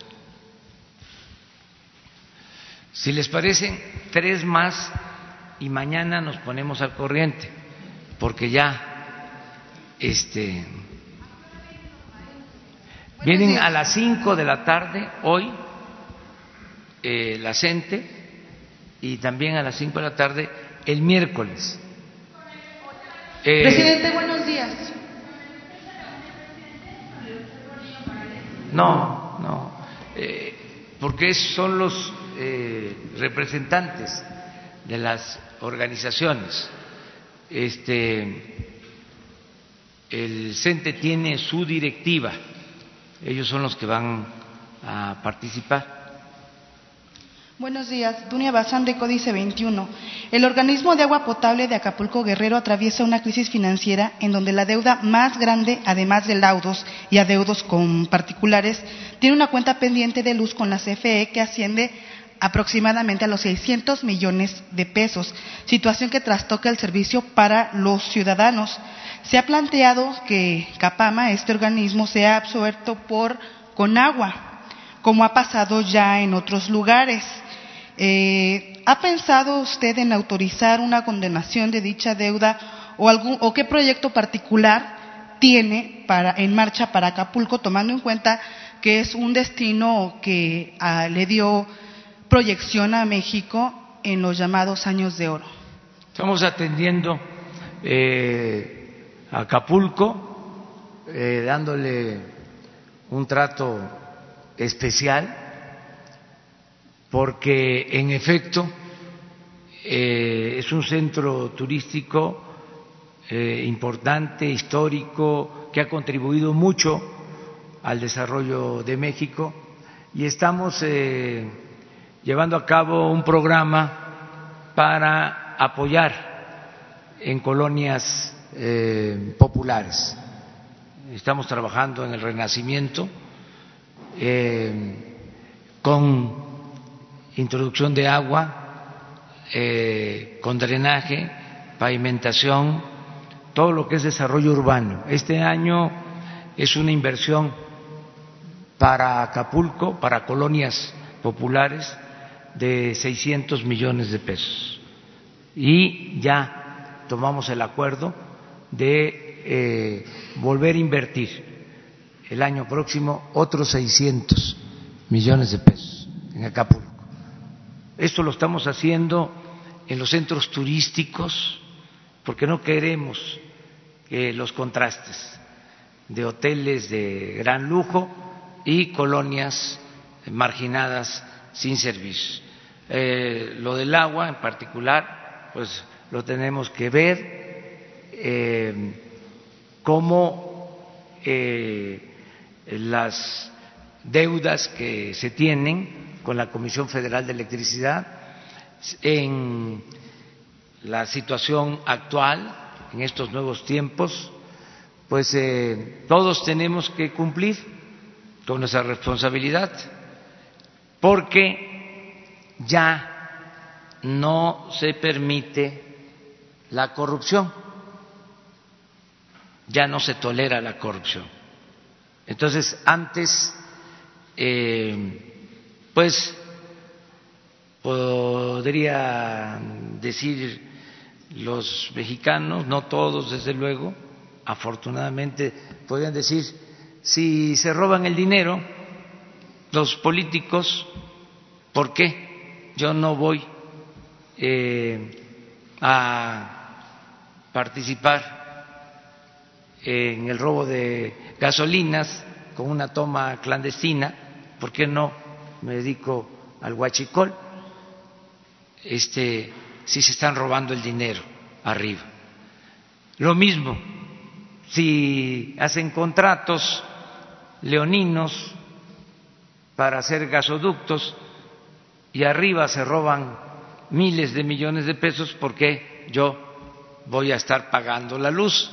Si les parecen, tres más y mañana nos ponemos al corriente, porque ya este, vienen a las cinco de la tarde hoy eh, la CENTE y también a las cinco de la tarde el miércoles. Eh, Presidente, buenos días. No, no, eh, porque son los eh, representantes de las organizaciones. Este, el CENTE tiene su directiva, ellos son los que van a participar. Buenos días, Dunia Bazán de Códice 21. El organismo de agua potable de Acapulco Guerrero atraviesa una crisis financiera en donde la deuda más grande, además de laudos y adeudos con particulares, tiene una cuenta pendiente de luz con la CFE que asciende aproximadamente a los 600 millones de pesos, situación que trastoca el servicio para los ciudadanos. Se ha planteado que Capama, este organismo, sea absuelto por Conagua, como ha pasado ya en otros lugares. Eh, ¿Ha pensado usted en autorizar una condenación de dicha deuda o, algún, o qué proyecto particular tiene para, en marcha para Acapulco, tomando en cuenta que es un destino que ah, le dio proyección a México en los llamados años de oro? Estamos atendiendo eh, a Acapulco, eh, dándole un trato especial porque en efecto eh, es un centro turístico eh, importante, histórico, que ha contribuido mucho al desarrollo de México y estamos llevando a cabo un programa para apoyar en colonias populares. Estamos trabajando en el renacimiento con introducción de agua, eh, con drenaje, pavimentación, todo lo que es desarrollo urbano. Este año es una inversión para Acapulco, para colonias populares, de 600 millones de pesos. Y ya tomamos el acuerdo de eh, volver a invertir el año próximo otros 600 millones de pesos en Acapulco. Esto lo estamos haciendo en los centros turísticos porque no queremos los contrastes de hoteles de gran lujo y colonias marginadas sin servicios. Eh, lo del agua en particular, pues lo tenemos que ver eh, como eh, las deudas que se tienen con la Comisión Federal de Electricidad en la situación actual, en estos nuevos tiempos, pues eh, todos tenemos que cumplir con nuestra responsabilidad, porque ya no se permite la corrupción, ya no se tolera la corrupción. Entonces, antes eh, pues podría decir los mexicanos, no todos desde luego, afortunadamente podrían decir, si se roban el dinero los políticos, ¿por qué yo no voy eh, a participar en el robo de gasolinas con una toma clandestina? ¿Por qué no me dedico al huachicol? Este, si se están robando el dinero arriba. Lo mismo, si hacen contratos leoninos para hacer gasoductos y arriba se roban miles de millones de pesos, ¿por qué yo voy a estar pagando la luz?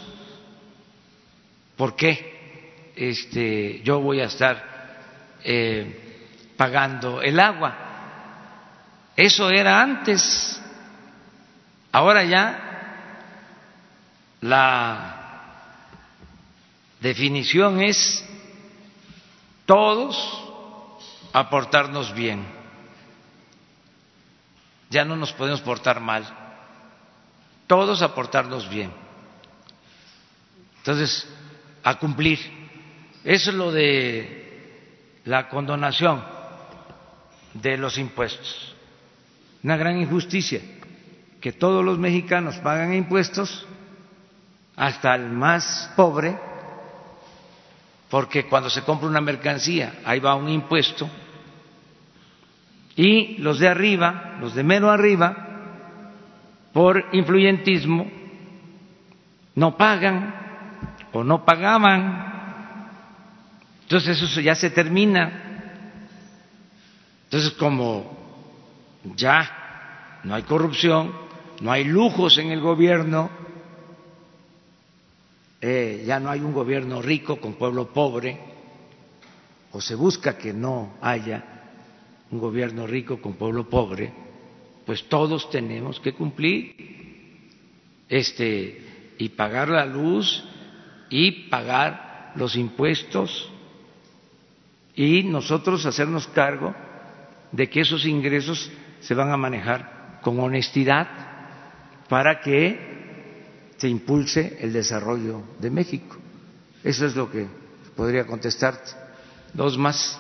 ¿Por qué este, yo voy a estar eh, pagando el agua? Eso era antes. Ahora ya la definición es todos aportarnos bien. Ya no nos podemos portar mal. Todos aportarnos bien. Entonces, a cumplir. Eso es lo de la condonación de los impuestos. Una gran injusticia, que todos los mexicanos pagan impuestos, hasta el más pobre, porque cuando se compra una mercancía, ahí va un impuesto, y los de arriba, los de mero arriba, por influyentismo, no pagan o no pagaban. Entonces eso ya se termina. Entonces como ya no hay corrupción, no hay lujos en el gobierno, eh, ya no hay un gobierno rico con pueblo pobre, o se busca que no haya un gobierno rico con pueblo pobre, pues todos tenemos que cumplir este y pagar la luz y pagar los impuestos y nosotros hacernos cargo de que esos ingresos se van a manejar con honestidad para que se impulse el desarrollo de México. Eso es lo que podría contestarte. Dos más.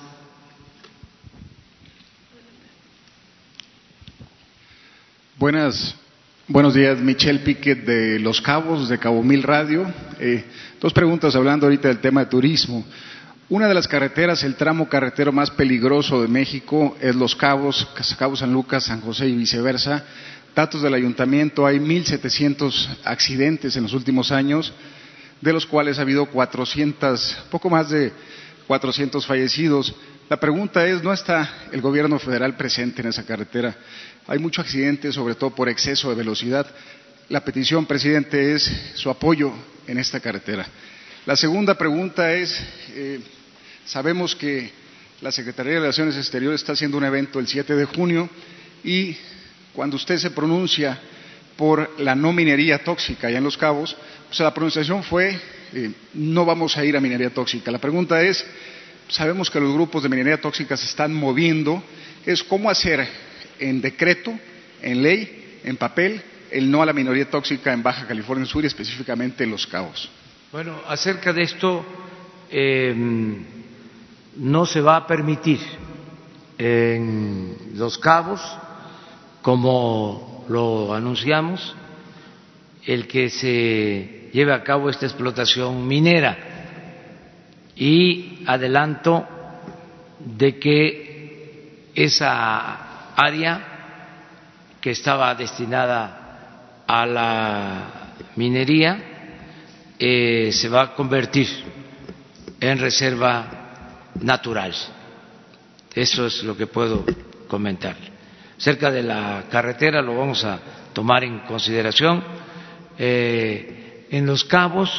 Buenas, buenos días, Michelle Piquet de Los Cabos, de Cabo Mil Radio. Eh, dos preguntas hablando ahorita del tema de turismo. Una de las carreteras, el tramo carretero más peligroso de México es Los Cabos, Cabo San Lucas, San José y viceversa datos del ayuntamiento, hay 1.700 accidentes en los últimos años, de los cuales ha habido 400, poco más de 400 fallecidos. La pregunta es, ¿no está el gobierno federal presente en esa carretera? Hay mucho accidente, sobre todo por exceso de velocidad. La petición, presidente, es su apoyo en esta carretera. La segunda pregunta es, eh, sabemos que la Secretaría de Relaciones Exteriores está haciendo un evento el 7 de junio y cuando usted se pronuncia por la no minería tóxica allá en Los Cabos, pues la pronunciación fue eh, no vamos a ir a minería tóxica. La pregunta es, sabemos que los grupos de minería tóxica se están moviendo, es cómo hacer en decreto, en ley, en papel, el no a la minería tóxica en Baja California Sur y específicamente en Los Cabos. Bueno, acerca de esto em, no se va a permitir en Los Cabos como lo anunciamos, el que se lleve a cabo esta explotación minera y adelanto de que esa área que estaba destinada a la minería eh, se va a convertir en reserva natural. Eso es lo que puedo comentar cerca de la carretera, lo vamos a tomar en consideración. Eh, en Los Cabos,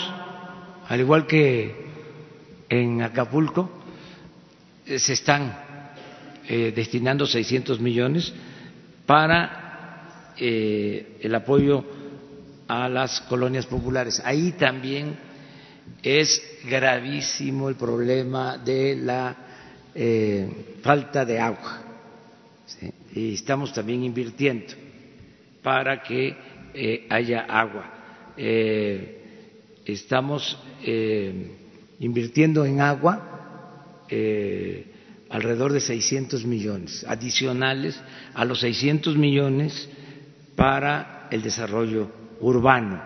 al igual que en Acapulco, eh, se están eh, destinando 600 millones para el apoyo a las colonias populares. Ahí también es gravísimo el problema de la falta de agua estamos también invirtiendo para que eh, haya agua. Eh, estamos eh, invirtiendo en agua alrededor de 600 millones, adicionales a los 600 millones para el desarrollo urbano,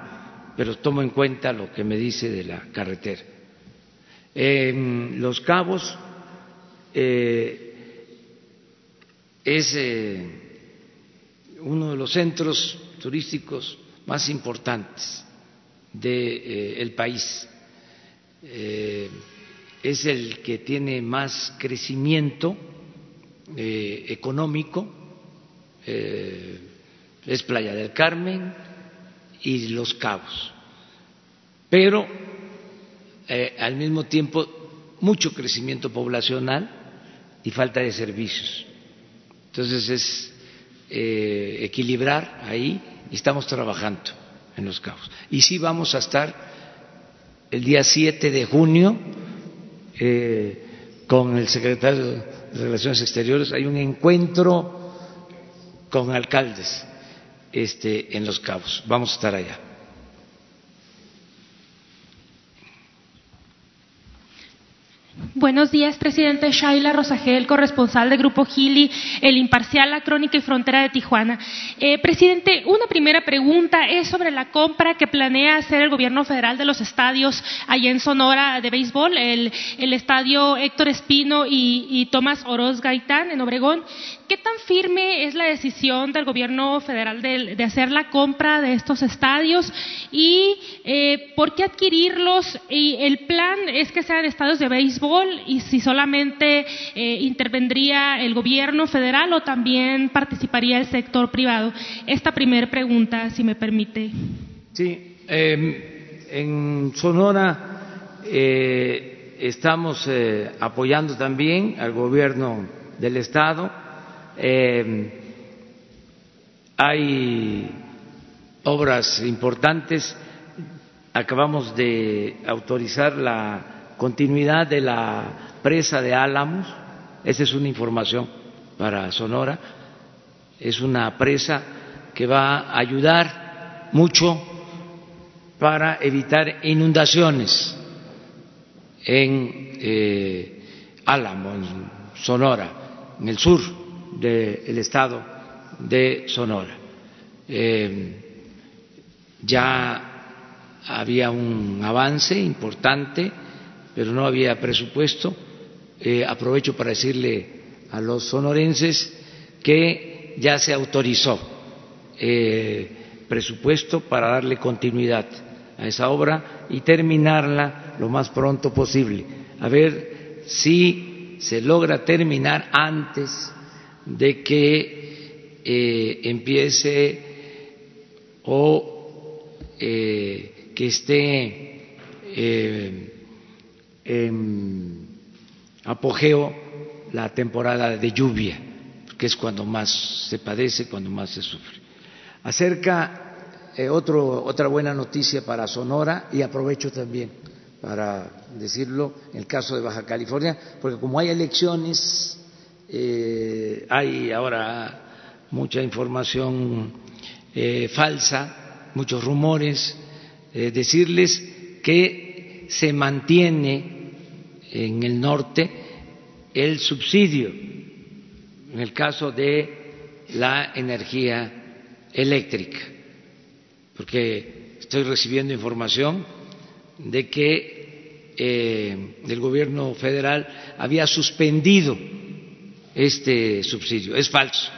pero tomo en cuenta lo que me dice de la carretera. Los Cabos es uno de los centros turísticos más importantes del eh, país. Eh, es el que tiene más crecimiento eh, económico, es Playa del Carmen y Los Cabos, pero al mismo tiempo mucho crecimiento poblacional y falta de servicios. Entonces es equilibrar ahí y estamos trabajando en los cabos. Y sí vamos a estar el día 7 de junio eh, con el secretario de Relaciones Exteriores. Hay un encuentro con alcaldes este, en los cabos. Vamos a estar allá. Buenos días, presidente Shaila Rosagel, corresponsal del Grupo Gili, El Imparcial, La Crónica y Frontera de Tijuana. Eh, presidente, una primera pregunta es sobre la compra que planea hacer el gobierno federal de los estadios allá en Sonora de béisbol, el, estadio Héctor Espino y, Tomás Oroz Gaitán en Obregón. ¿Qué tan firme es la decisión del gobierno federal de, hacer la compra de estos estadios y eh, por qué adquirirlos? Y el plan es que sean estadios de béisbol y si solamente eh, intervendría el gobierno federal o también participaría el sector privado. Esta primera pregunta, si me permite. Sí, em, en Sonora eh, estamos apoyando también al gobierno del estado eh, hay obras importantes. Acabamos de autorizar la continuidad de la presa de Álamos. Esa es una información para Sonora. Es una presa que va a ayudar mucho para evitar inundaciones en eh, Álamo, en Sonora, en el sur del estado de Sonora. Eh, ya había un avance importante, pero no había presupuesto. Eh, aprovecho para decirle a los sonorenses que ya se autorizó eh, presupuesto para darle continuidad a esa obra y terminarla lo más pronto posible. A ver si se logra terminar antes de que eh, empiece o eh, que esté eh, en apogeo la temporada de lluvia, que es cuando más se padece, cuando más se sufre. Acerca otro, otra buena noticia para Sonora y aprovecho también para decirlo en el caso de Baja California, porque como hay elecciones eh, hay ahora mucha información eh, falsa, muchos rumores, eh, decirles que se mantiene en el norte el subsidio en el caso de la energía eléctrica, porque estoy recibiendo información de que el gobierno federal había suspendido este subsidio. Es falso,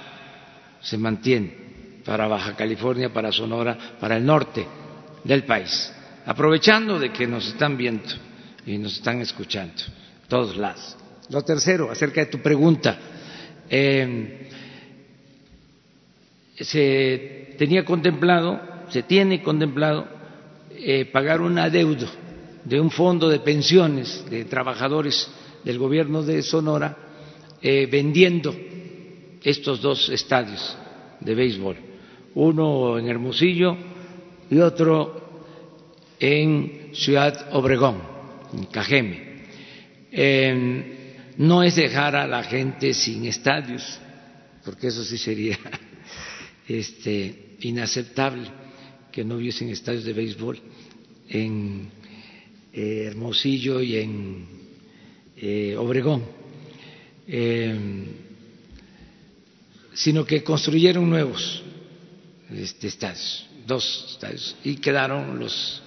se mantiene para Baja California, para Sonora, para el norte del país, aprovechando de que nos están viendo y nos están escuchando todos lados. Lo tercero, acerca de tu pregunta, eh, se tenía contemplado, se tiene contemplado eh, pagar un adeudo de un fondo de pensiones de trabajadores del gobierno de Sonora eh, vendiendo estos dos estadios de béisbol, uno en Hermosillo y otro en Ciudad Obregón, en Cajeme. no es dejar a la gente sin estadios, porque eso sí sería <laughs> este, inaceptable. que no hubiesen estadios de béisbol en eh, Hermosillo y en eh, Obregón, sino que construyeron nuevos este, estadios, dos estadios, y quedaron los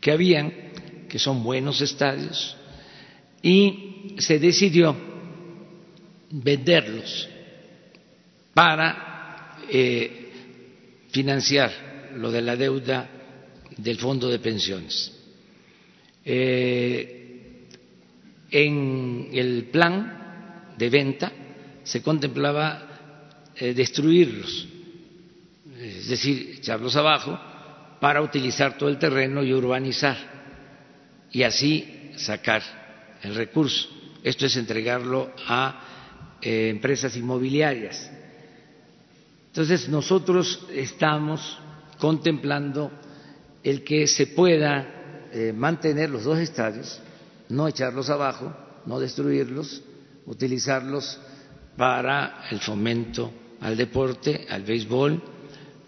que habían, que son buenos estadios, y se decidió venderlos para eh, financiar lo de la deuda del fondo de pensiones. Eh, en el plan de venta se contemplaba eh, destruirlos, es decir, echarlos abajo para utilizar todo el terreno y urbanizar y así sacar el recurso. Esto es entregarlo a empresas inmobiliarias entonces, nosotros estamos contemplando el que se pueda eh, mantener los dos estadios, no echarlos abajo, no destruirlos, utilizarlos para el fomento al deporte, al béisbol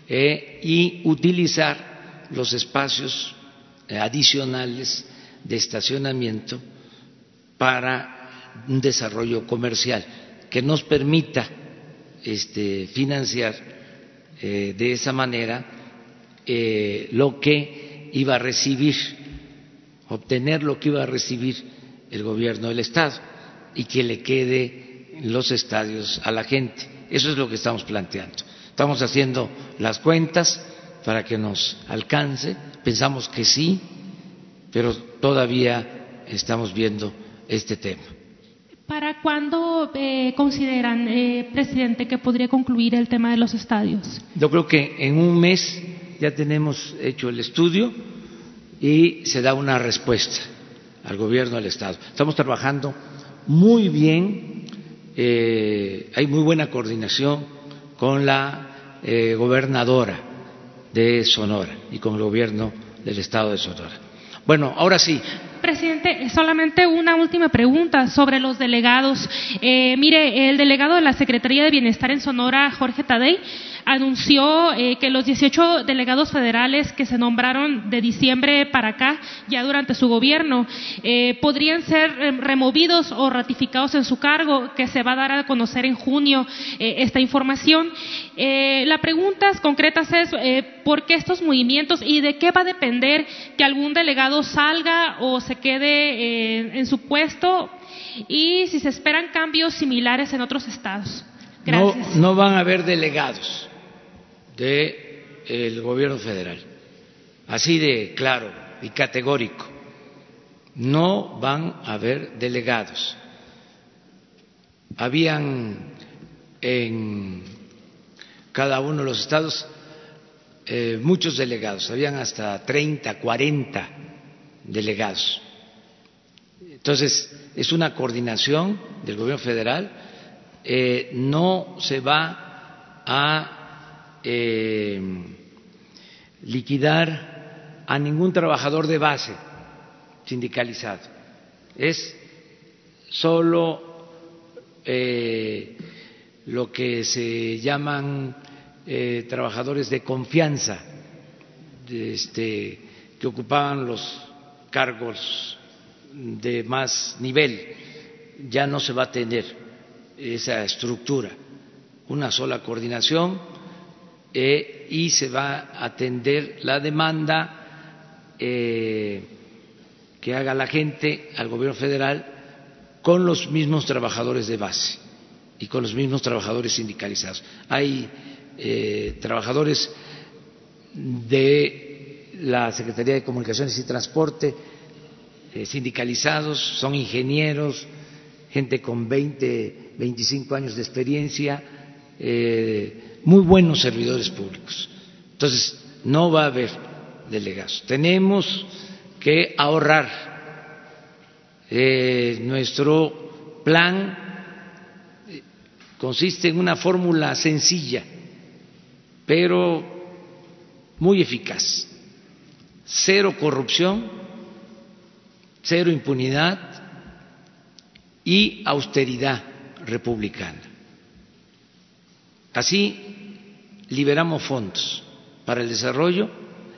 eh, y utilizar los espacios eh, adicionales de estacionamiento para un desarrollo comercial que nos permita este, financiar eh, de esa manera lo que iba a recibir, obtener lo que iba a recibir el gobierno del Estado y que le quede los estadios a la gente. Eso es lo que estamos planteando. Estamos haciendo las cuentas para que nos alcance. Pensamos que sí, pero todavía estamos viendo este tema. ¿Para cuándo eh, consideran, eh, presidente, que podría concluir el tema de los estadios? Yo creo que en un mes ya tenemos hecho el estudio y se da una respuesta al gobierno del Estado. Estamos trabajando muy bien, eh, hay muy buena coordinación con la gobernadora de Sonora y con el gobierno del Estado de Sonora. Bueno, ahora sí, presidente, solamente una última pregunta sobre los delegados. Eh, mire, el delegado de la Secretaría de Bienestar en Sonora, Jorge Tadei, anunció eh, que los 18 delegados federales que se nombraron de diciembre para acá, ya durante su gobierno, eh, podrían ser removidos o ratificados en su cargo, que se va a dar a conocer en junio esta información. la pregunta concreta es por qué estos movimientos y de qué va a depender que algún delegado salga o se quede eh, en su puesto y si se esperan cambios similares en otros estados. Gracias. No, van a haber delegados del gobierno federal, así de claro y categórico. No van a haber delegados. Habían en cada uno de los estados eh, muchos delegados, habían hasta 30, 40 delegados. Entonces, es una coordinación del gobierno federal, eh, no se va a eh, liquidar a ningún trabajador de base sindicalizado, es solo eh, lo que se llaman trabajadores de confianza, este, que ocupaban los cargos de más nivel, ya no se va a tener esa estructura, una sola coordinación eh, y se va a atender la demanda eh, que haga la gente al gobierno federal con los mismos trabajadores de base y con los mismos trabajadores sindicalizados. Hay eh, trabajadores de la Secretaría de Comunicaciones y Transporte, sindicalizados, son ingenieros, gente con 20, 25 años de experiencia, muy buenos servidores públicos. Entonces, no va a haber delegados. Tenemos que ahorrar. Eh, nuestro plan consiste en una fórmula sencilla, pero muy eficaz. Cero corrupción cero impunidad y austeridad republicana. Así liberamos fondos para el desarrollo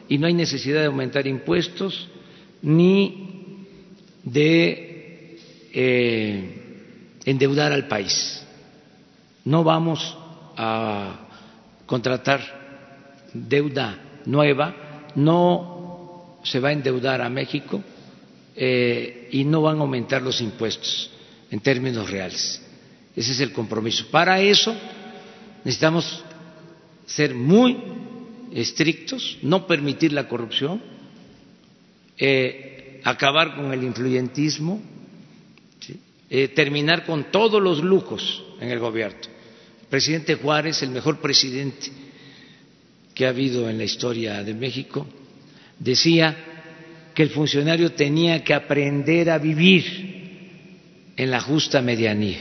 y no hay necesidad de aumentar impuestos ni de eh, endeudar al país. No vamos a contratar deuda nueva, no se va a endeudar a México eh, y no van a aumentar los impuestos en términos reales. Ese es el compromiso. Para eso necesitamos ser muy estrictos, no permitir la corrupción, eh, acabar con el influyentismo, eh, terminar con todos los lujos en el gobierno. El presidente Juárez, el mejor presidente que ha habido en la historia de México, decía que el funcionario tenía que aprender a vivir en la justa medianía.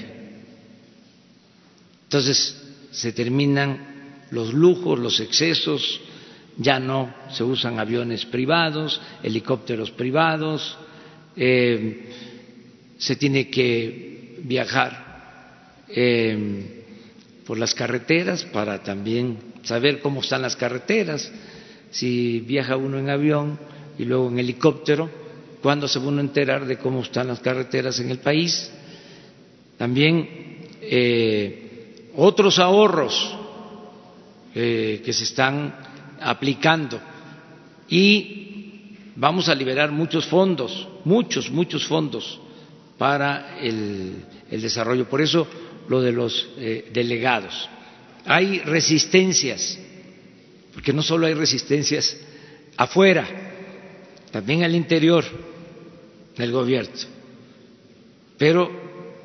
Entonces se terminan los lujos, los excesos, ya no se usan aviones privados, helicópteros privados, eh, se tiene que viajar eh, por las carreteras para también saber cómo están las carreteras, si viaja uno en avión y luego en helicóptero, ¿cuándo se va uno a enterar de cómo están las carreteras en el país? También eh, otros ahorros eh, que se están aplicando y vamos a liberar muchos fondos, muchos, muchos fondos para el, desarrollo. Por eso lo de los eh, delegados. Hay resistencias, porque no solo hay resistencias afuera, también al interior del gobierno. Pero,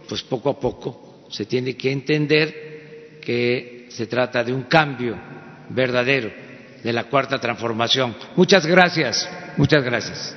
pues poco a poco se tiene que entender que se trata de un cambio verdadero de la cuarta transformación. Muchas gracias, muchas gracias.